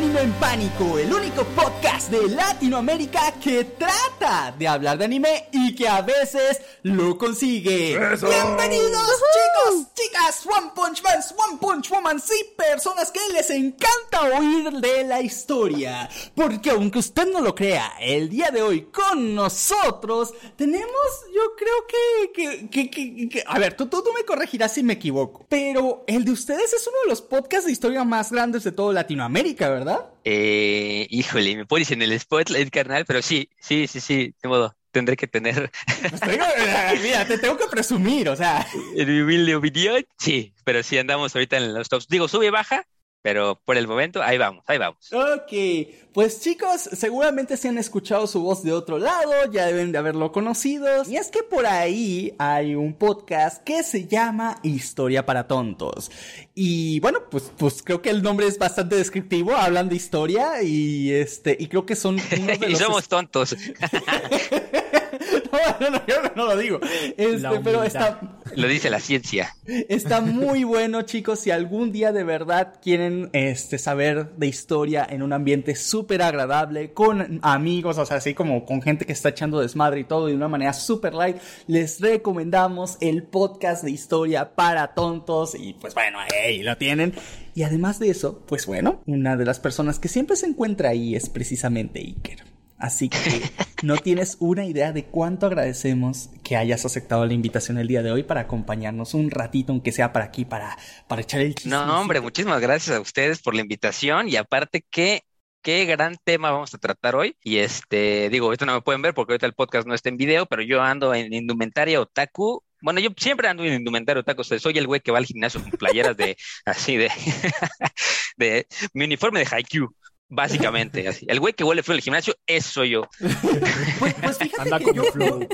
Anime en Pánico, el único podcast de Latinoamérica que trata de hablar de anime y que a veces lo consigue. Bienvenidos chicos, chicas, One Punch Man, One Punch Woman, sí, personas que les encanta oír de la historia. Porque aunque usted no lo crea, el día de hoy con nosotros tenemos, yo creo que, que, que, que- a ver, tú, tú, tú me corregirás si me equivoco, pero el de ustedes es uno de los podcasts de historia más grandes de todo Latinoamérica, ¿verdad? Eh, híjole, me pones en el spotlight, carnal, pero sí, sí, sí, sí, de modo, tendré que tener Pues tengo- eh, mira, te tengo que presumir, o sea. en mi humilde opinión, sí, pero sí andamos ahorita en los tops. Digo, sube y baja, pero por el momento, ahí vamos, ahí vamos. Ok, pues chicos, seguramente se han escuchado su voz de otro lado, ya deben de haberlo conocido. Y es que por ahí hay un podcast que se llama Historia para Tontos. Y bueno, pues, pues creo que el nombre es bastante descriptivo, hablan de historia y este, y creo que son uno de Y somos tontos. no, no, no, yo no lo digo. Este, pero está, Lo dice la ciencia. Está muy bueno, chicos. Si algún día de verdad quieren este, saber de historia en un ambiente súper agradable, con amigos, o sea, así como con gente que está echando desmadre y todo de una manera súper light, les recomendamos el podcast de historia para tontos. Y pues bueno, ahí lo tienen. Y además de eso, pues bueno, una de las personas que siempre se encuentra ahí es precisamente Iker. Así que no tienes una idea de cuánto agradecemos que hayas aceptado la invitación el día de hoy para acompañarnos un ratito, aunque sea para aquí, para, para echar el chisme. No, hombre, muchísimas gracias a ustedes por la invitación y aparte que qué gran tema vamos a tratar hoy. Y este, digo, esto no me pueden ver porque ahorita el podcast no está en video, pero yo ando en indumentaria otaku. Bueno, yo siempre ando en indumentaria otaku, o sea, soy el güey que va al gimnasio con playeras de, así de, de, mi uniforme de Haikyuu. Básicamente, así. El güey que huele frío en el gimnasio, eso soy yo. Pues, pues fíjate Anda que con yo, flow.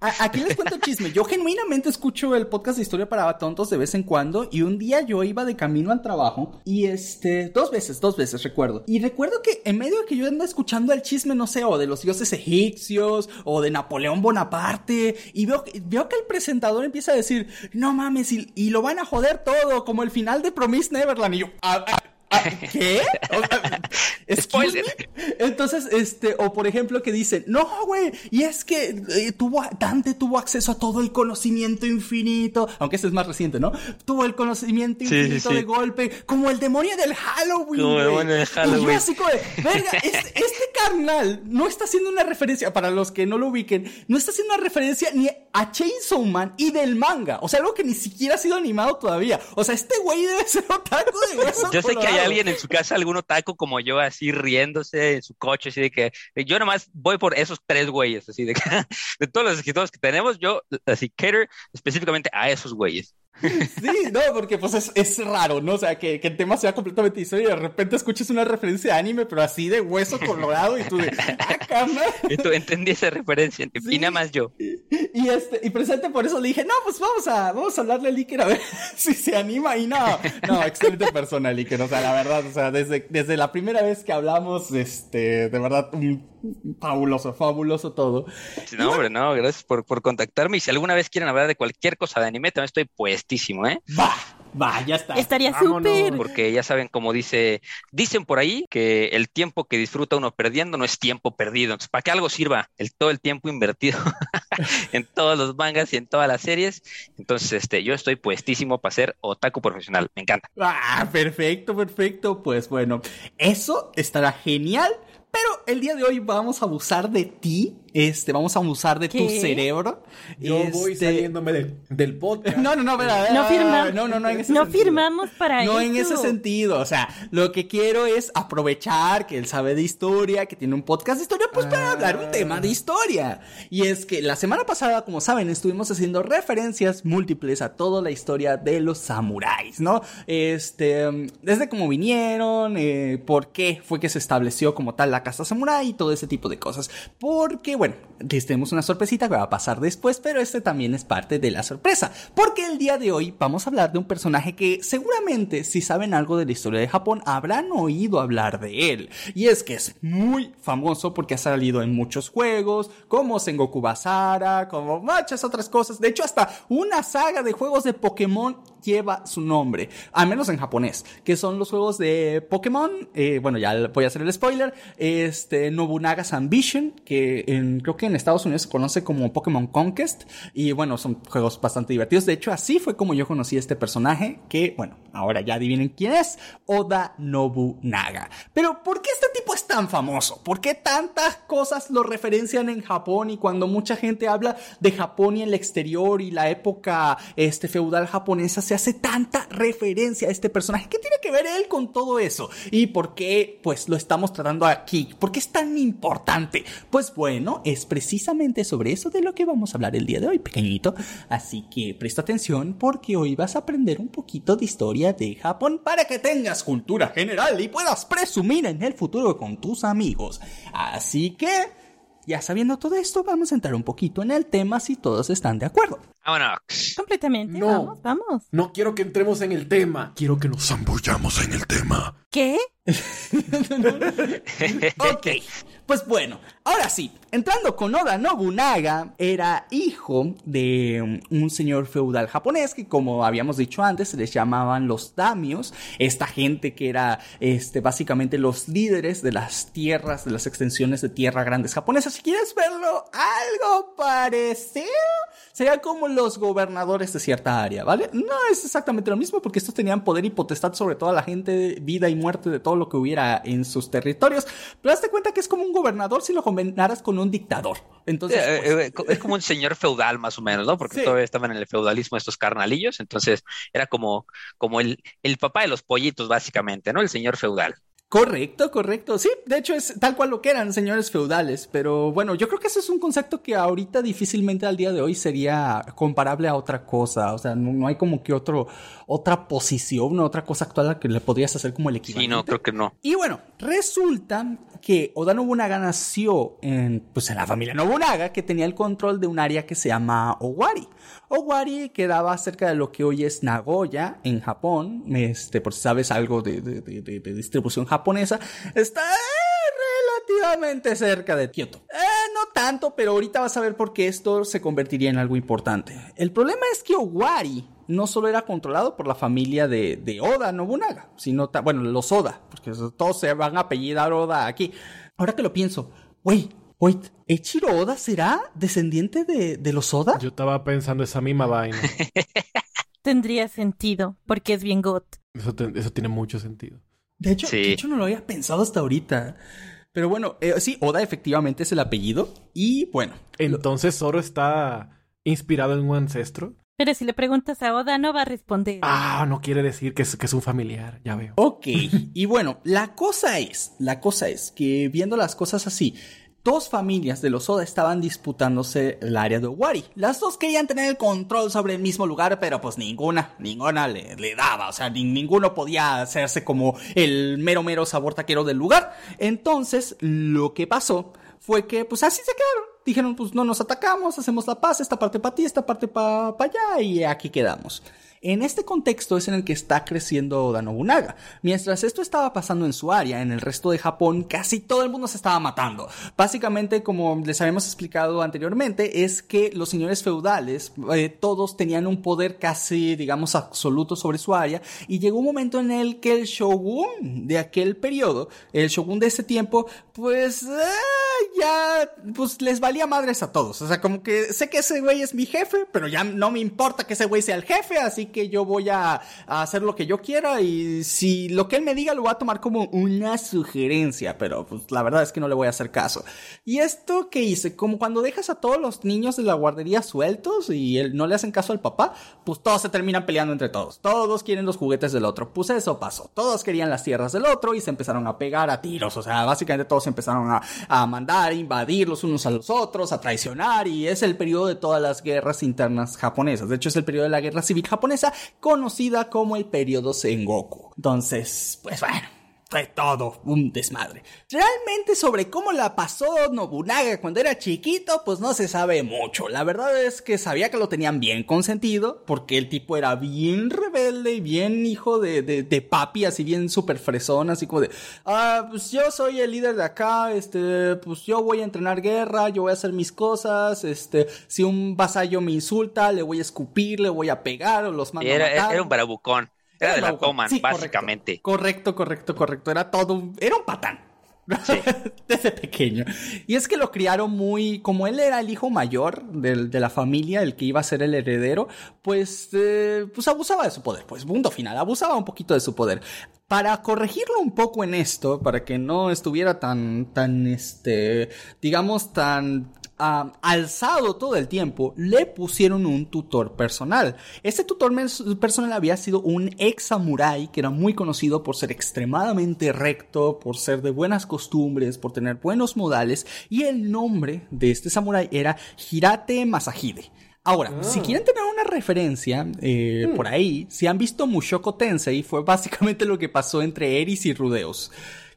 A- Aquí les cuento el chisme. Yo genuinamente escucho el podcast de historia para tontos de vez en cuando. Y un día yo iba de camino al trabajo. Y este, dos veces, dos veces recuerdo. Y recuerdo que en medio de que yo ando escuchando el chisme, no sé, o de los dioses egipcios, o de Napoleón Bonaparte. Y veo, que- veo que el presentador empieza a decir, no mames, y, y lo van a joder todo, como el final de Promise Neverland. Y yo, "Ah, ah, ah, ¿qué? O sea, excuse Spoiler. me? Entonces, este, o por ejemplo que dicen, no, güey, y es que eh, tuvo, Dante tuvo acceso a todo el conocimiento infinito, aunque este es más reciente, ¿no? Tuvo el conocimiento Sí, sí, infinito sí. de golpe, como el demonio del Halloween, Como el demonio del Y yo Halloween. así como de, verga, este, este carnal no está haciendo una referencia, para los que no lo ubiquen, no está haciendo una referencia ni a Chainsaw Man y del manga, o sea, algo que ni siquiera ha sido animado todavía. O sea, este güey debe ser otaku de hueso Yo sé que hay. Alguien en su casa, algún otaku como yo, así riéndose en su coche, así de que yo nomás voy por esos tres güeyes, así de de todos los escritores que tenemos, yo así cater específicamente a esos güeyes. Sí, no, porque pues es, es raro, ¿no? O sea, que, que el tema sea completamente historia y de repente escuches una referencia de anime, pero así de hueso colorado y tú de, ah. Y tú entendí esa referencia, Sí. y nada más yo. Y este, y presente por eso le dije, no, pues vamos a, vamos a hablarle a Liker a ver si se anima y no, no, excelente persona Liker, o sea, la verdad, o sea, desde, desde la primera vez que hablamos, este, de verdad, un fabuloso, fabuloso todo. Sí, No, hombre, no, gracias por, por contactarme. Y si alguna vez quieren hablar de cualquier cosa de anime, también estoy puestísimo, ¿eh? Va, va, ya está. Estaría súper. Porque ya saben, como dice, dicen por ahí que el tiempo que disfruta uno perdiendo no es tiempo perdido. Entonces, para que algo sirva el, todo el tiempo invertido en todos los mangas y en todas las series. Entonces, este, yo estoy puestísimo para ser otaku profesional. Me encanta. Ah, perfecto, perfecto. Pues bueno, eso estará genial. Pero el día de hoy vamos a abusar de ti. Este, vamos a abusar de tu ¿Qué? cerebro. Yo voy Este, saliéndome del, del podcast. No, no, no, espera, No firmamos. No, no, no, en ese No sentido. firmamos para No eso. en ese sentido, o sea, lo que quiero es aprovechar que él sabe de historia, que tiene un podcast de historia, pues para Ah. hablar un tema de historia. Y es que la semana pasada, como saben, estuvimos haciendo referencias múltiples a toda la historia de los samuráis, ¿no? Este, desde cómo vinieron, eh, por qué fue que se estableció como tal la casa samurái y todo ese tipo de cosas. Porque, bueno, les tenemos una sorpresita que va a pasar después, pero este también es parte de la sorpresa. Porque el día de hoy vamos a hablar de un personaje que seguramente, si saben algo de la historia de Japón, habrán oído hablar de él. Y es que es muy famoso porque ha salido en muchos juegos, como Sengoku Basara, como muchas otras cosas. De hecho, hasta una saga de juegos de Pokémon lleva su nombre, al menos en japonés, que son los juegos de Pokémon, eh, bueno, ya voy a hacer el spoiler, este, Nobunaga's Ambition, que creo que en Estados Unidos se conoce como Pokémon Conquest, y bueno, son juegos bastante divertidos, de hecho así fue como yo conocí a este personaje, que bueno, ahora ya adivinen quién es, Oda Nobunaga. Pero, ¿por qué este tipo es tan famoso? ¿Por qué tantas cosas lo referencian en Japón y cuando mucha gente habla de Japón y el exterior y la época este, feudal japonesa se hace tanta referencia a este personaje? ¿Qué tiene que ver él con todo eso? ¿Y por qué pues lo estamos tratando aquí? ¿Por qué es tan importante? Pues bueno, es precisamente sobre eso de lo que vamos a hablar el día de hoy, pequeñito. Así que presta atención porque hoy vas a aprender un poquito de historia de Japón para que tengas cultura general y puedas presumir en el futuro con tus amigos. Así que, ya sabiendo todo esto, vamos a entrar un poquito en el tema si todos están de acuerdo. Vámonos. Completamente. No. Vamos, vamos. No quiero que entremos en el tema. Quiero que nos zambullamos en el tema. ¿Qué? Ok, pues bueno, ahora sí, entrando con Oda Nobunaga, era hijo de un señor feudal japonés que como habíamos dicho antes se les llamaban los damios, esta gente que era este, básicamente los líderes de las tierras, de las extensiones de tierra grandes japonesas. Si quieres verlo algo parecido, sería como los gobernadores de cierta área, ¿vale? No es exactamente lo mismo porque estos tenían poder y potestad sobre toda la gente, vida y muerte de todo lo que hubiera en sus territorios, pero hazte cuenta que es como un gobernador si lo combinaras con un dictador. Entonces, Eh, pues, eh, co- es como un señor feudal más o menos, ¿no? Porque Sí. todavía estaban en el feudalismo estos carnalillos, entonces era como, como el, el papá de los pollitos, básicamente, ¿no? El señor feudal. Correcto, correcto. Sí, de hecho es tal cual lo que eran señores feudales, pero bueno, yo creo que ese es un concepto que ahorita difícilmente al día de hoy sería comparable a otra cosa, o sea, no, no hay como que otro otra posición, otra cosa actual a la que le podrías hacer como el equivalente. Sí, no, creo que no. Y bueno, resulta que Oda Nobunaga nació en, pues en la familia Nobunaga, que tenía el control de un área que se llama Owari. Owari quedaba cerca de lo que hoy es Nagoya, en Japón. Este, por si sabes algo de, de- de- distribución japonesa, está relativamente cerca de Kioto. Eh, no tanto, pero ahorita vas a ver por qué esto se convertiría en algo importante. El problema es que Owari no solo era controlado por la familia de, de Oda Nobunaga, sino, bueno, los Oda, porque todos se van a apellidar Oda aquí. Ahora que lo pienso, wait, wait, ¿Echiro Oda será descendiente de, de los Oda? Yo estaba pensando esa misma vaina. Tendría sentido, porque es bien got. Eso, te- eso tiene mucho sentido. De hecho, Sí. de hecho, no lo había pensado hasta ahorita. Pero bueno, eh, sí, Oda efectivamente es el apellido. Y bueno, Entonces, Zoro está inspirado en un ancestro. Pero si le preguntas a Oda, no va a responder. Ah, no quiere decir que es, que es un familiar. Ya veo. Ok, y bueno, la cosa es, la cosa es que viendo las cosas así, dos familias de los Oda estaban disputándose el área de Owari. Las dos querían tener el control sobre el mismo lugar, pero pues ninguna, ninguna le, le daba, o sea, ni- ninguno podía hacerse como el mero mero sabor taquero del lugar. Entonces, lo que pasó fue que pues así se quedaron. Dijeron, pues no nos atacamos, hacemos la paz, esta parte para ti, esta parte para allá y aquí quedamos. En este contexto es en el que está creciendo Oda Nobunaga. Mientras esto estaba pasando en su área, en el resto de Japón, casi todo el mundo se estaba matando. Básicamente, como les habíamos explicado anteriormente, es que los señores feudales, eh, todos tenían un poder casi, digamos, absoluto sobre su área, y llegó un momento en el que el shogun de aquel periodo, el shogun de ese tiempo, pues eh, ya, pues les valía madres a todos. O sea, como que sé que ese güey es mi jefe, pero ya no me importa que ese güey sea el jefe, así que yo voy a, hacer lo que yo quiera y si lo que él me diga lo voy a tomar como una sugerencia, pero pues la verdad es que no le voy a hacer caso. Y esto que hice, como cuando dejas a todos los niños de la guardería sueltos y él, no le hacen caso al papá, pues todos se terminan peleando entre todos. Todos quieren los juguetes del otro. Pues eso pasó. Todos querían las tierras del otro y se empezaron a pegar a tiros. O sea, básicamente todos empezaron a, a mandar, a invadir los unos a los otros, a traicionar y es el periodo de todas las guerras internas japonesas. De hecho, es el periodo de la guerra civil japonesa conocida como el periodo Sengoku. Entonces, pues bueno. Fue todo un desmadre. Realmente sobre cómo la pasó Nobunaga cuando era chiquito, pues no se sabe mucho. La verdad es que sabía que lo tenían bien consentido, porque el tipo era bien rebelde y bien hijo de, de, de papi, así bien súper fresón, así como de, ah, pues yo soy el líder de acá, este, pues yo voy a entrenar guerra, yo voy a hacer mis cosas, este, si un vasallo me insulta, le voy a escupir, le voy a pegar o los mando era, a matar. era un barabucón. Era de la Coman, Sí, básicamente. Correcto, correcto, correcto. Era todo, un- era un patán. Sí. Desde pequeño. Y es que lo criaron muy, como él era el hijo mayor del- de, la familia, el que iba a ser el heredero, pues, eh, pues abusaba de su poder. Pues punto final, abusaba un poquito de su poder. Para corregirlo un poco en esto, para que no estuviera tan, tan, este, digamos, tan ah, alzado todo el tiempo, le pusieron un tutor personal. Este tutor personal había sido un ex samurái que era muy conocido por ser extremadamente recto, por ser de buenas costumbres, por tener buenos modales, y el nombre de este samurái era Hirate Masahide. Ahora, si quieren tener una referencia eh, por ahí, si han visto Mushoku Tensei, fue básicamente lo que pasó entre Eris y Rudeus.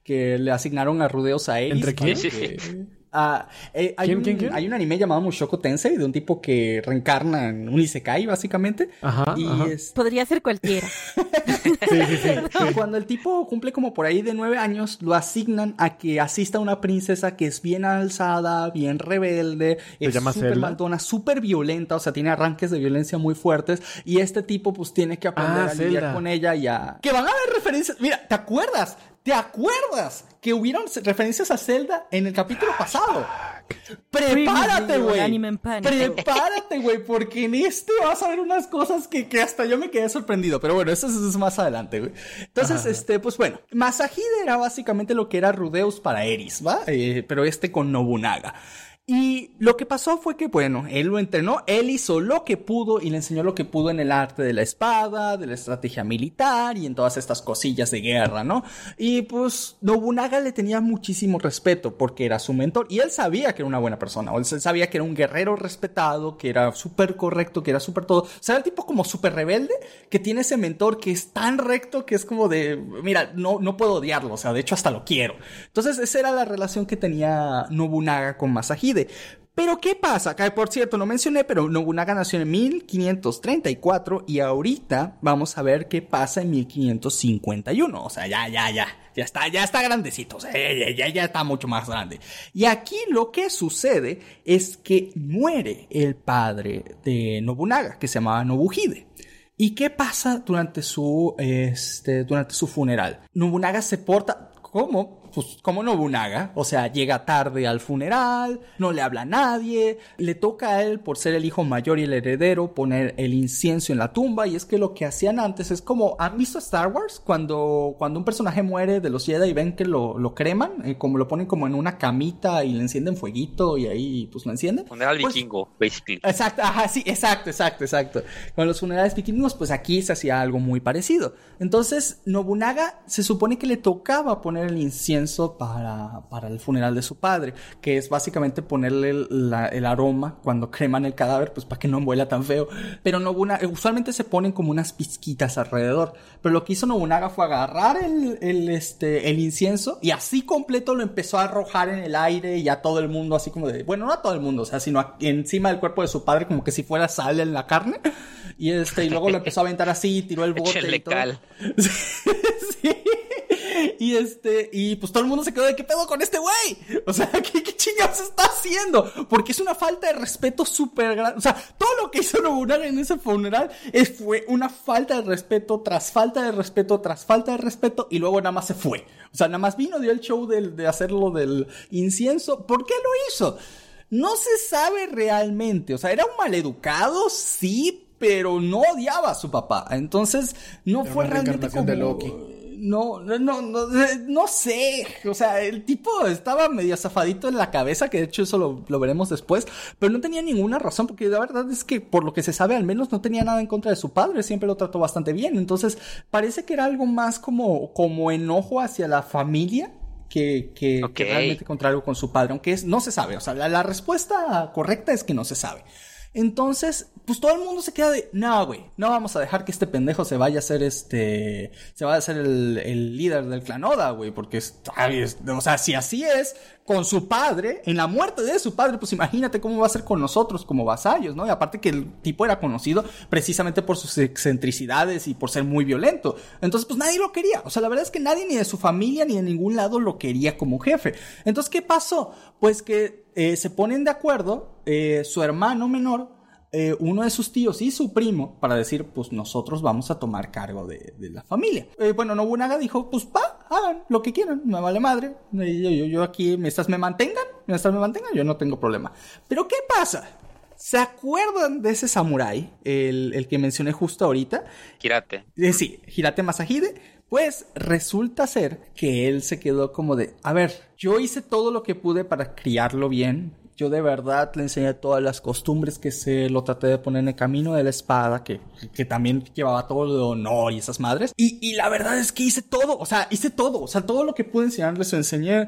Que le asignaron a Rudeus a Eris. ¿Entre quién? que- Ah, eh, hay, ¿Quién, un, quién, quién? hay un anime llamado Mushoku Tensei de un tipo que reencarna en un isekai, básicamente. Ajá, y ajá. es- Podría ser cualquiera. Sí, sí, sí. cuando el tipo cumple como por ahí de nueve años, lo asignan a que asista a una princesa que es bien alzada, bien rebelde, es súper maldona, súper violenta, o sea, tiene arranques de violencia muy fuertes. Y este tipo, pues, tiene que aprender Ah, a lidiar Zelda. con ella y a. Que van a haber referencias. Mira, ¿te acuerdas? ¿Te acuerdas que hubieron referencias a Zelda en el capítulo pasado? Prepárate, güey. Prepárate, güey, porque en este vas a ver unas cosas que, que hasta yo me quedé sorprendido. Pero bueno, eso es, eso es más adelante, güey. Entonces, este, pues bueno, Masahide era básicamente lo que era Rudeus para Eris, ¿va? Eh, pero este con Nobunaga. Y lo que pasó fue que, bueno, él lo entrenó, él hizo lo que pudo y le enseñó lo que pudo en el arte de la espada, de la estrategia militar y en todas estas cosillas de guerra, ¿no? Y pues Nobunaga le tenía muchísimo respeto porque era su mentor y él sabía que era una buena persona, o él sabía que era un guerrero respetado, que era súper correcto, que era súper todo. O sea, el tipo como súper rebelde que tiene ese mentor que es tan recto que es como de, mira, no, no puedo odiarlo, o sea, de hecho hasta lo quiero. Entonces, esa era la relación que tenía Nobunaga con Masahide. Pero ¿qué pasa? Que por cierto, no mencioné, pero Nobunaga nació en 1534 y ahorita vamos a ver qué pasa en 1551. O sea, ya, ya, ya, ya está, ya está grandecito, o sea, ya, ya, ya está mucho más grande. Y aquí lo que sucede es que muere el padre de Nobunaga, que se llamaba Nobuhide. ¿Y qué pasa durante su, este, durante su funeral? Nobunaga se porta, ¿cómo? Pues como Nobunaga, o sea, llega tarde al funeral, no le habla a nadie, le toca a él, por ser el hijo mayor y el heredero, poner el incienso en la tumba, y es que lo que hacían antes es como, ¿han visto Star Wars? Cuando, cuando un personaje muere de los Jedi y ven que lo, lo creman, eh, como lo ponen como en una camita y le encienden fueguito y ahí pues lo encienden. Funeral Pues, vikingo, basically. Exacto, ajá, sí, exacto, exacto, exacto. Con los funerales vikingos, pues aquí se hacía algo muy parecido. Entonces, Nobunaga se supone que le tocaba poner el incienso para, para el funeral de su padre, que es básicamente ponerle el, la- el aroma cuando creman el cadáver, pues para que no huela tan feo. Pero Nobunaga, usualmente se ponen como unas pizquitas alrededor. Pero lo que hizo Nobunaga fue agarrar el, el, este, el incienso y así completo lo empezó a arrojar en el aire y a todo el mundo, así como de, bueno, no a todo el mundo, o sea, sino a- encima del cuerpo de su padre, como que si fuera sal en la carne. Y este, y luego lo empezó a aventar así, tiró el bote. Y todo. cal. sí. Y este, y pues todo el mundo se quedó de qué pedo con este güey. O sea, ¿qué, qué chingados está haciendo? Porque es una falta de respeto súper grande. O sea, todo lo que hizo Nobunaga en ese funeral es, fue una falta de respeto tras falta de respeto tras falta de respeto y luego nada más se fue. O sea, nada más vino, dio el show del, de hacerlo del incienso. ¿Por qué lo hizo? No se sabe realmente. O sea, era un maleducado, sí, pero no odiaba a su papá. Entonces, no fue una realmente como... de Loki. No, no, no, no, no sé. O sea, el tipo estaba medio zafadito en la cabeza, que de hecho eso lo, lo veremos después, pero no tenía ninguna razón, porque la verdad es que por lo que se sabe al menos no tenía nada en contra de su padre, siempre lo trató bastante bien. Entonces, parece que era algo más como, como enojo hacia la familia. Que, que realmente contra algo con su padre, aunque es, no se sabe. O sea, la, la respuesta correcta es que no se sabe. Entonces, pues todo el mundo se queda de, no, güey, no vamos a dejar que este pendejo se vaya a ser este, se vaya a ser el, el líder del clan Oda, güey, porque, es, o sea, si así es, con su padre, en la muerte de su padre, pues imagínate cómo va a ser con nosotros como vasallos, ¿no? Y aparte que el tipo era conocido precisamente por sus excentricidades y por ser muy violento. Entonces, pues nadie lo quería. O sea, la verdad es que nadie ni de su familia ni de ningún lado lo quería como jefe. Entonces, ¿qué pasó? Pues que eh, se ponen de acuerdo eh, su hermano menor eh, uno de sus tíos y su primo para decir, pues nosotros vamos a tomar cargo de, la familia. Bueno, Nobunaga dijo, pues pa, hagan lo que quieran, me vale madre. Eh, yo, aquí, mientras me mantengan, mientras me mantengan, yo no tengo problema. Pero ¿qué pasa? ¿Se acuerdan de ese samurái, el, el que mencioné justo ahorita? Hirate. sí, Hirate Masahide. Pues resulta ser que él se quedó como de, a ver, yo hice todo lo que pude para criarlo bien, yo de verdad le enseñé todas las costumbres que sé, lo traté de poner en el camino de la espada, que, que también llevaba todo de honor y esas madres. Y, y la verdad es que hice todo, o sea, hice todo, o sea, todo lo que pude enseñarles enseñé.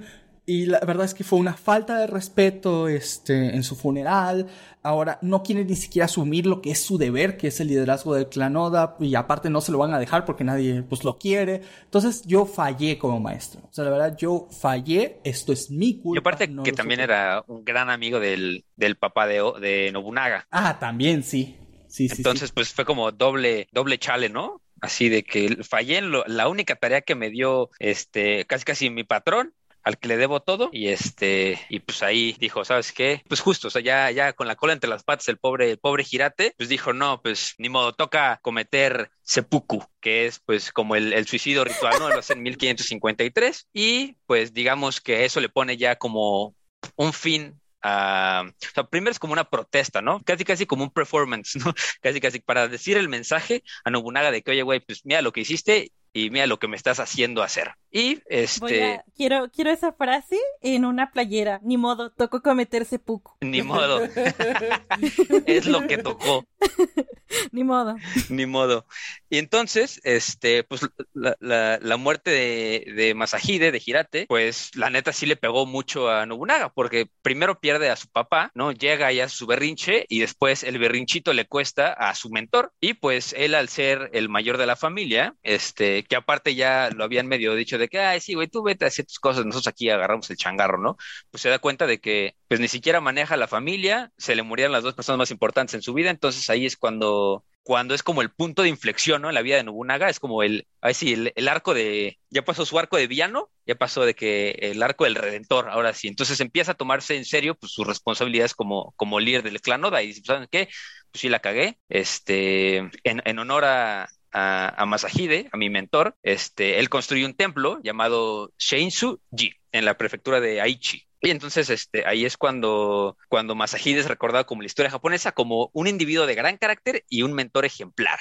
Y la verdad es que fue una falta de respeto este, en su funeral. Ahora no quiere ni siquiera asumir lo que es su deber, que es el liderazgo del clan Oda, y aparte no se lo van a dejar porque nadie pues lo quiere. Entonces yo fallé como maestro. O sea, la verdad yo fallé, esto es mi culpa. Y aparte que también era un gran amigo del, del papá de, de Nobunaga. Ah, también sí. Sí, sí, Entonces, pues fue como doble, doble chale, ¿no? Así de que fallé en lo, la única tarea que me dio este casi casi mi patrón al que le debo todo y este y pues ahí dijo, ¿sabes qué? Pues justo, o sea, ya ya con la cola entre las patas el pobre el pobre Girate, pues dijo, "No, pues ni modo, toca cometer seppuku, que es pues como el, suicidio ritual, ¿no? Lo hace en 1553 y pues digamos que eso le pone ya como un fin a, o sea, primero es como una protesta, ¿no? Casi, casi como un performance, ¿no? Casi, casi para decir el mensaje a Nobunaga de que, oye, güey, pues mira lo que hiciste y mira lo que me estás haciendo hacer. Y este. quiero, quiero esa frase en una playera. Ni modo, tocó cometerse puco. Ni modo. es lo que tocó. Ni modo. Ni modo. Y entonces, este, pues la, la, la muerte de, de, Masahide, de Hirate, pues la neta sí le pegó mucho a Nobunaga, porque primero pierde a su papá, ¿no? Llega ya a su berrinche y después el berrinchito le cuesta a su mentor. Y pues él, al ser el mayor de la familia, este, que aparte ya lo habían medio dicho de que, ay, sí, güey, tú vete a hacer tus cosas, nosotros aquí agarramos el changarro, ¿no? Pues se da cuenta de que, pues ni siquiera maneja la familia, se le murieron las dos personas más importantes en su vida, entonces ahí es cuando cuando es como el punto de inflexión, ¿no? En la vida de Nobunaga, es como el, ahí sí, el, arco de, ya pasó su arco de villano, ya pasó de que el arco del redentor, ahora sí, entonces empieza a tomarse en serio, pues, sus responsabilidades como, como líder del clan Oda, y dice, ¿saben qué? Pues sí la cagué, este, en, en honor a, a, Masahide, a mi mentor, este, él construyó un templo llamado Sheinsu-ji en la prefectura de Aichi. Y entonces este, ahí es cuando, cuando Masahide es recordado como la historia japonesa, como un individuo de gran carácter y un mentor ejemplar.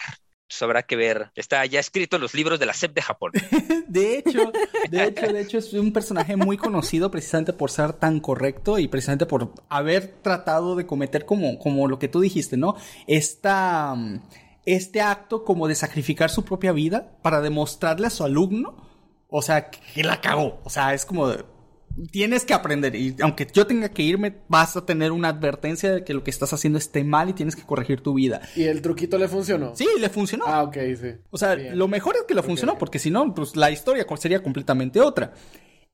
Entonces habrá que ver, está ya escrito en los libros de la SEP de Japón. de hecho, de hecho, de hecho es un personaje muy conocido precisamente por ser tan correcto y precisamente por haber tratado de cometer como, como lo que tú dijiste, ¿no? Esta este acto como de sacrificar su propia vida para demostrarle a su alumno, o sea, que la cagó. O sea, es como tienes que aprender y aunque yo tenga que irme, vas a tener una advertencia de que lo que estás haciendo esté mal y tienes que corregir tu vida. ¿Y el truquito le funcionó? Sí, le funcionó. Ah, ok, sí. O sea, lo mejor es que le funcionó, porque si no, pues la historia sería completamente otra.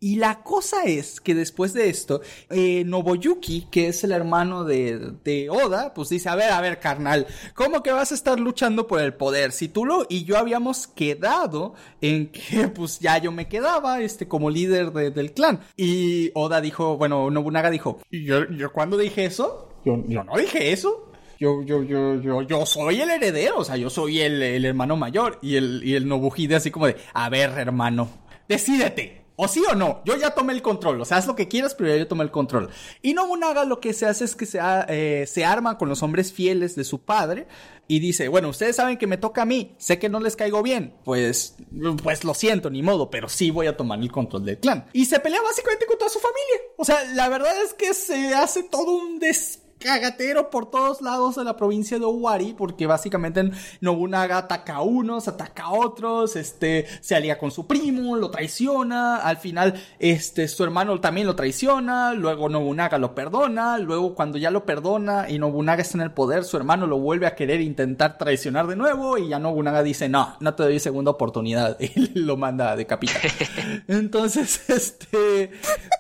Y la cosa es que después de esto, eh, Noboyuki, que es el hermano de, Oda, pues dice, a ver, a ver, carnal, ¿cómo que vas a estar luchando por el poder? Si tú lo y yo habíamos quedado en que pues ya yo me quedaba este, como líder del clan. Y Oda dijo, bueno, Nobunaga dijo, yo, yo cuando dije eso, yo, yo no dije eso. Yo, yo, yo, yo, yo soy el heredero, o sea, yo soy el, el hermano mayor. Y el, y el Nobuhide así como de, a ver, hermano, decídete. O sí o no, yo ya tomé el control, o sea, haz lo que quieras, pero ya yo tomé el control. Y Nobunaga lo que se hace es que se, eh, se arma con los hombres fieles de su padre y dice, bueno, ustedes saben que me toca a mí, sé que no les caigo bien, pues, pues lo siento, ni modo, pero sí voy a tomar el control del clan. Y se pelea básicamente con toda su familia. O sea, la verdad es que se hace todo un des cagatero por todos lados de la provincia de Owari, porque básicamente Nobunaga ataca a unos, ataca a otros, este, se alía con su primo, lo traiciona, al final, este, su hermano también lo traiciona, luego Nobunaga lo perdona, luego cuando ya lo perdona y Nobunaga está en el poder, su hermano lo vuelve a querer intentar traicionar de nuevo y ya Nobunaga dice, no, no te doy segunda oportunidad y lo manda a decapitar. Entonces, este,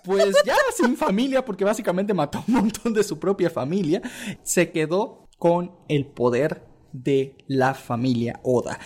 pues ya sin familia, porque básicamente mató un montón de su propia familia se quedó con el poder de la familia Oda.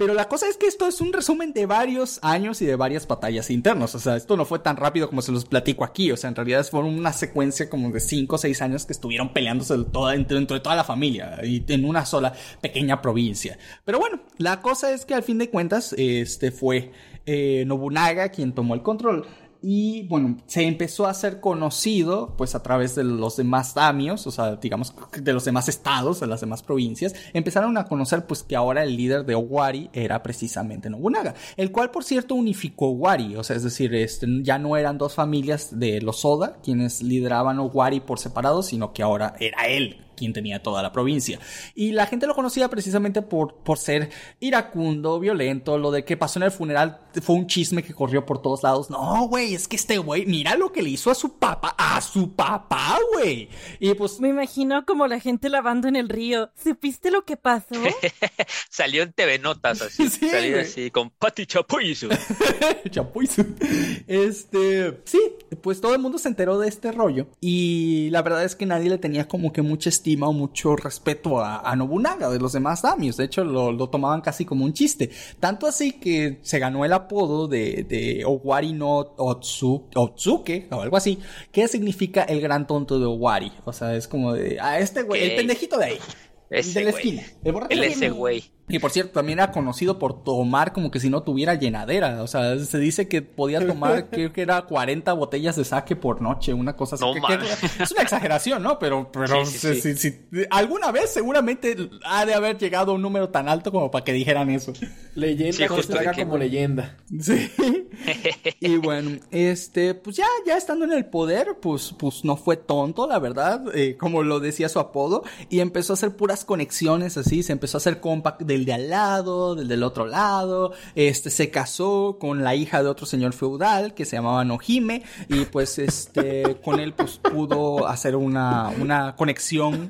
Pero la cosa es que esto es un resumen de varios años y de varias batallas internas. O sea, esto no fue tan rápido como se los platico aquí. O sea, en realidad fue una secuencia como de 5 o 6 años que estuvieron peleándose dentro de toda la familia y en una sola pequeña provincia. Pero bueno, la cosa es que al fin de cuentas, este fue eh, Nobunaga quien tomó el control y bueno, se empezó a ser conocido pues a través de los demás damios, o sea, digamos de los demás estados, de las demás provincias, empezaron a conocer pues que ahora el líder de Owari era precisamente Nobunaga, el cual por cierto unificó Owari, o sea, es decir, este, ya no eran dos familias de los Oda quienes lideraban Owari por separado, sino que ahora era él quien tenía toda la provincia. Y la gente lo conocía precisamente por, por ser iracundo, violento, lo de que pasó en el funeral fue un chisme que corrió por todos lados. No, güey, es que este güey, mira lo que le hizo a su papá, a su papá, güey. Y pues... Me imagino como la gente lavando en el río. ¿Supiste lo que pasó? Salió en TV Notas así. Sí, salió así con Pati Chapuizu. Chapuizu. Este, sí, pues todo el mundo se enteró de este rollo. Y la verdad es que nadie le tenía como que mucha estima o mucho respeto a, Nobunaga de los demás damios. De hecho, lo, tomaban casi como un chiste. Tanto así que se ganó el apodo de, de Owari no Otsuke o algo así, que significa el gran tonto de Owari. O sea, es como de, a este güey, el pendejito de ahí. de la esquina. El, ese güey. Y por cierto, también era conocido por tomar como que si no tuviera llenadera. O sea, se dice que podía tomar, creo que era 40 botellas de saque por noche, una cosa así. es una exageración, ¿no? Pero, pero si, alguna vez seguramente ha de haber llegado a un número tan alto como para que dijeran eso. Leyenda que traga como leyenda. Sí. y bueno, este, pues ya, ya estando en el poder, pues, pues no fue tonto, la verdad, eh, como lo decía su apodo, y empezó a hacer puras conexiones así, se empezó a hacer compact del de al lado, del del otro lado, este, se casó con la hija de otro señor feudal que se llamaba Nojime, y pues este, con él pues pudo hacer una, una conexión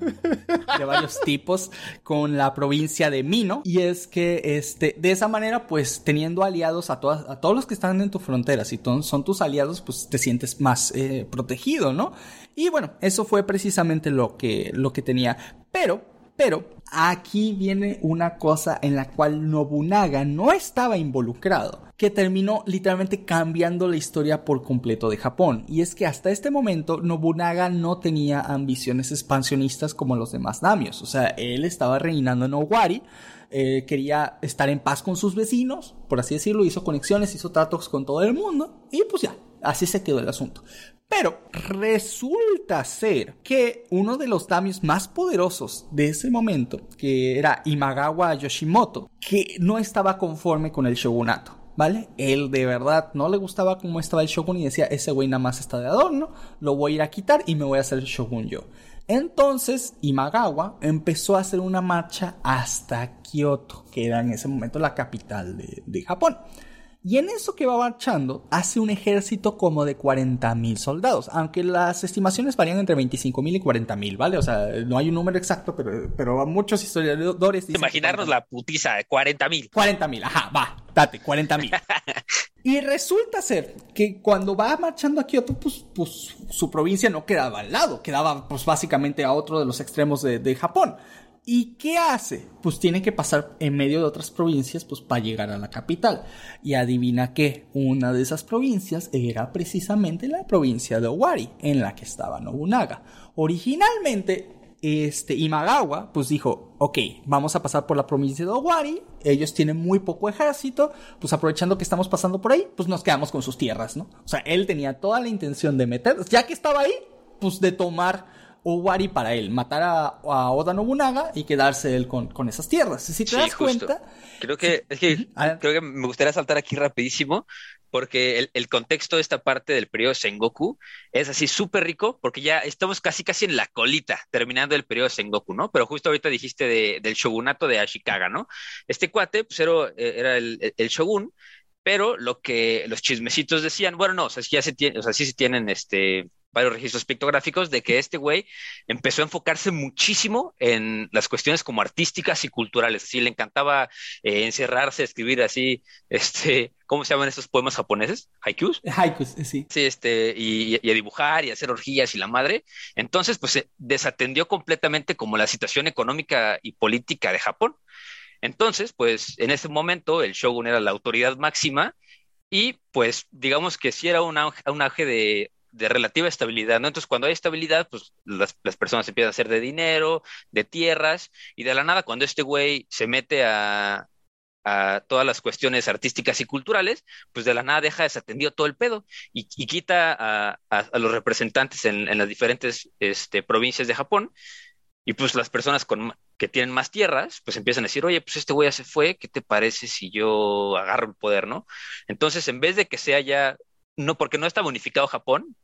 de varios tipos con la provincia de Mino, y es que este, de esa manera pues teniendo aliados a todas, a todos los que están en tu frontera, si son tus aliados pues te sientes más eh, protegido, ¿no? Y bueno, eso fue precisamente lo que, lo que tenía, pero pero aquí viene una cosa en la cual Nobunaga no estaba involucrado, que terminó literalmente cambiando la historia por completo de Japón. Y es que hasta este momento Nobunaga no tenía ambiciones expansionistas como los demás damios. O sea, él estaba reinando en Owari. Eh, quería estar en paz con sus vecinos, por así decirlo, hizo conexiones, hizo tratos con todo el mundo y pues ya, así se quedó el asunto. Pero resulta ser que uno de los damios más poderosos de ese momento, que era Imagawa Yoshimoto, que no estaba conforme con el shogunato. ¿Vale? Él de verdad no le gustaba cómo estaba el shogun y decía, ese güey nada más está de adorno, lo voy a ir a quitar y me voy a hacer shogun yo. Entonces, Imagawa empezó a hacer una marcha hasta Kioto, que era en ese momento la capital de Japón. Y en eso que va marchando, hace un ejército como de 40.000 soldados, aunque las estimaciones varían entre 25.000 y 40.000, ¿vale? O sea, no hay un número exacto, pero, pero muchos historiadores dicen... Imaginarnos la putiza de 40.000. 40.000, ajá, va, date, 40.000. y resulta ser que cuando va marchando a Kioto, pues, pues su provincia no quedaba al lado, quedaba pues básicamente a otro de los extremos de, de Japón. ¿Y qué hace? Pues tiene que pasar en medio de otras provincias pues para llegar a la capital. Y adivina qué, una de esas provincias era precisamente la provincia de Owari, en la que estaba Nobunaga. Originalmente, este Imagawa pues dijo, ok, vamos a pasar por la provincia de Owari, ellos tienen muy poco ejército, pues aprovechando que estamos pasando por ahí, pues nos quedamos con sus tierras, ¿no? O sea, él tenía toda la intención de meter, ya que estaba ahí, pues de tomar Owari para él, matar a, Oda Nobunaga y quedarse él con, esas tierras. Si te das cuenta. Creo que, es que, creo que me gustaría saltar aquí rapidísimo porque el, el, contexto de esta parte del periodo Sengoku es así súper rico, porque ya estamos casi casi en la colita, terminando el periodo Sengoku, ¿no? Pero justo ahorita dijiste de, del shogunato de Ashikaga, ¿no? Este cuate, pues era, era el, el, shogun, pero lo que los chismecitos decían, bueno, no, o sea, ya se tiene, o sea, sí se tienen este varios registros pictográficos de que este güey empezó a enfocarse muchísimo en las cuestiones como artísticas y culturales. Así le encantaba eh, encerrarse, escribir así, este, ¿cómo se llaman esos poemas japoneses? Haikus. Haikus, sí. Sí, este, y, y, a dibujar y a hacer orgías y la madre. Entonces, pues se desatendió completamente como la situación económica y política de Japón. Entonces, pues en ese momento el shogun era la autoridad máxima y pues digamos que sí era un auge, un auge de de relativa estabilidad, ¿no? Entonces, cuando hay estabilidad, pues las, las, personas empiezan a hacer de dinero, de tierras, y de la nada, cuando este güey se mete a, a todas las cuestiones artísticas y culturales, pues de la nada deja desatendido todo el pedo y, y quita a, a, los representantes en, en las diferentes este, provincias de Japón. Y pues las personas con, que tienen más tierras, pues empiezan a decir, oye, pues este güey ya se fue, ¿qué te parece si yo agarro el poder, no? Entonces, en vez de que sea ya no, porque no estaba unificado Japón,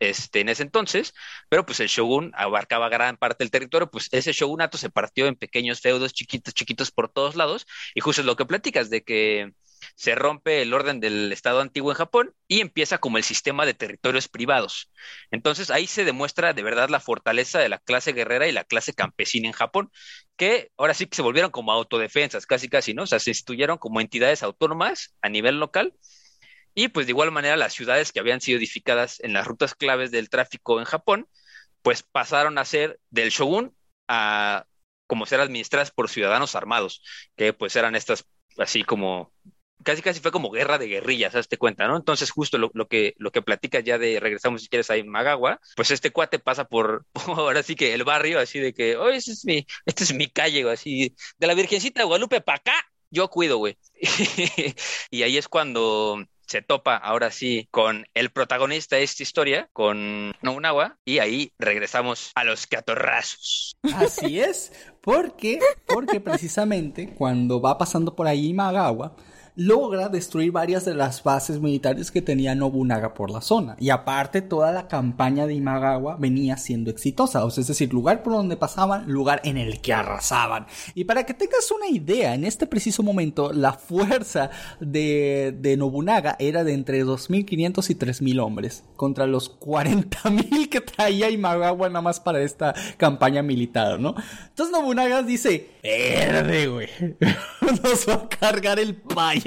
este, en ese entonces, pero pues el shogun abarcaba gran parte del territorio, pues ese shogunato se partió en pequeños feudos chiquitos, chiquitos por todos lados, y justo es lo que platicas de que se rompe el orden del Estado antiguo en Japón y empieza como el sistema de territorios privados. Entonces ahí se demuestra de verdad la fortaleza de la clase guerrera y la clase campesina en Japón, que ahora sí que se volvieron como autodefensas, casi casi, ¿no? O sea, se instituyeron como entidades autónomas a nivel local y pues de igual manera las ciudades que habían sido edificadas en las rutas claves del tráfico en Japón, pues pasaron a ser del shogun a como ser administradas por ciudadanos armados, que pues eran estas así como casi casi fue como guerra de guerrillas, hazte cuenta, ¿no? Entonces, justo lo, lo, que lo que platicas ya de regresamos si quieres en Magawa, pues este cuate pasa por ahora sí que el barrio, así de que, oh, este es mi, este es mi calle, así, de la Virgencita de Guadalupe para acá, yo cuido, güey. y ahí es cuando se topa ahora sí con el protagonista de esta historia, con Nobunaga, y ahí regresamos a los catorrazos. Así es, porque, porque precisamente cuando va pasando por ahí Magawa, logra destruir varias de las bases militares que tenía Nobunaga por la zona. Y aparte, toda la campaña de Imagawa venía siendo exitosa. O sea, es decir, lugar por donde pasaban, lugar en el que arrasaban. Y para que tengas una idea, en este preciso momento, la fuerza de, de Nobunaga era de entre 2.500 y 3.000 hombres. Contra los 40.000 que traía Imagawa nada más para esta campaña militar, ¿no? Entonces Nobunaga dice, verde, güey. Nos va a cargar el país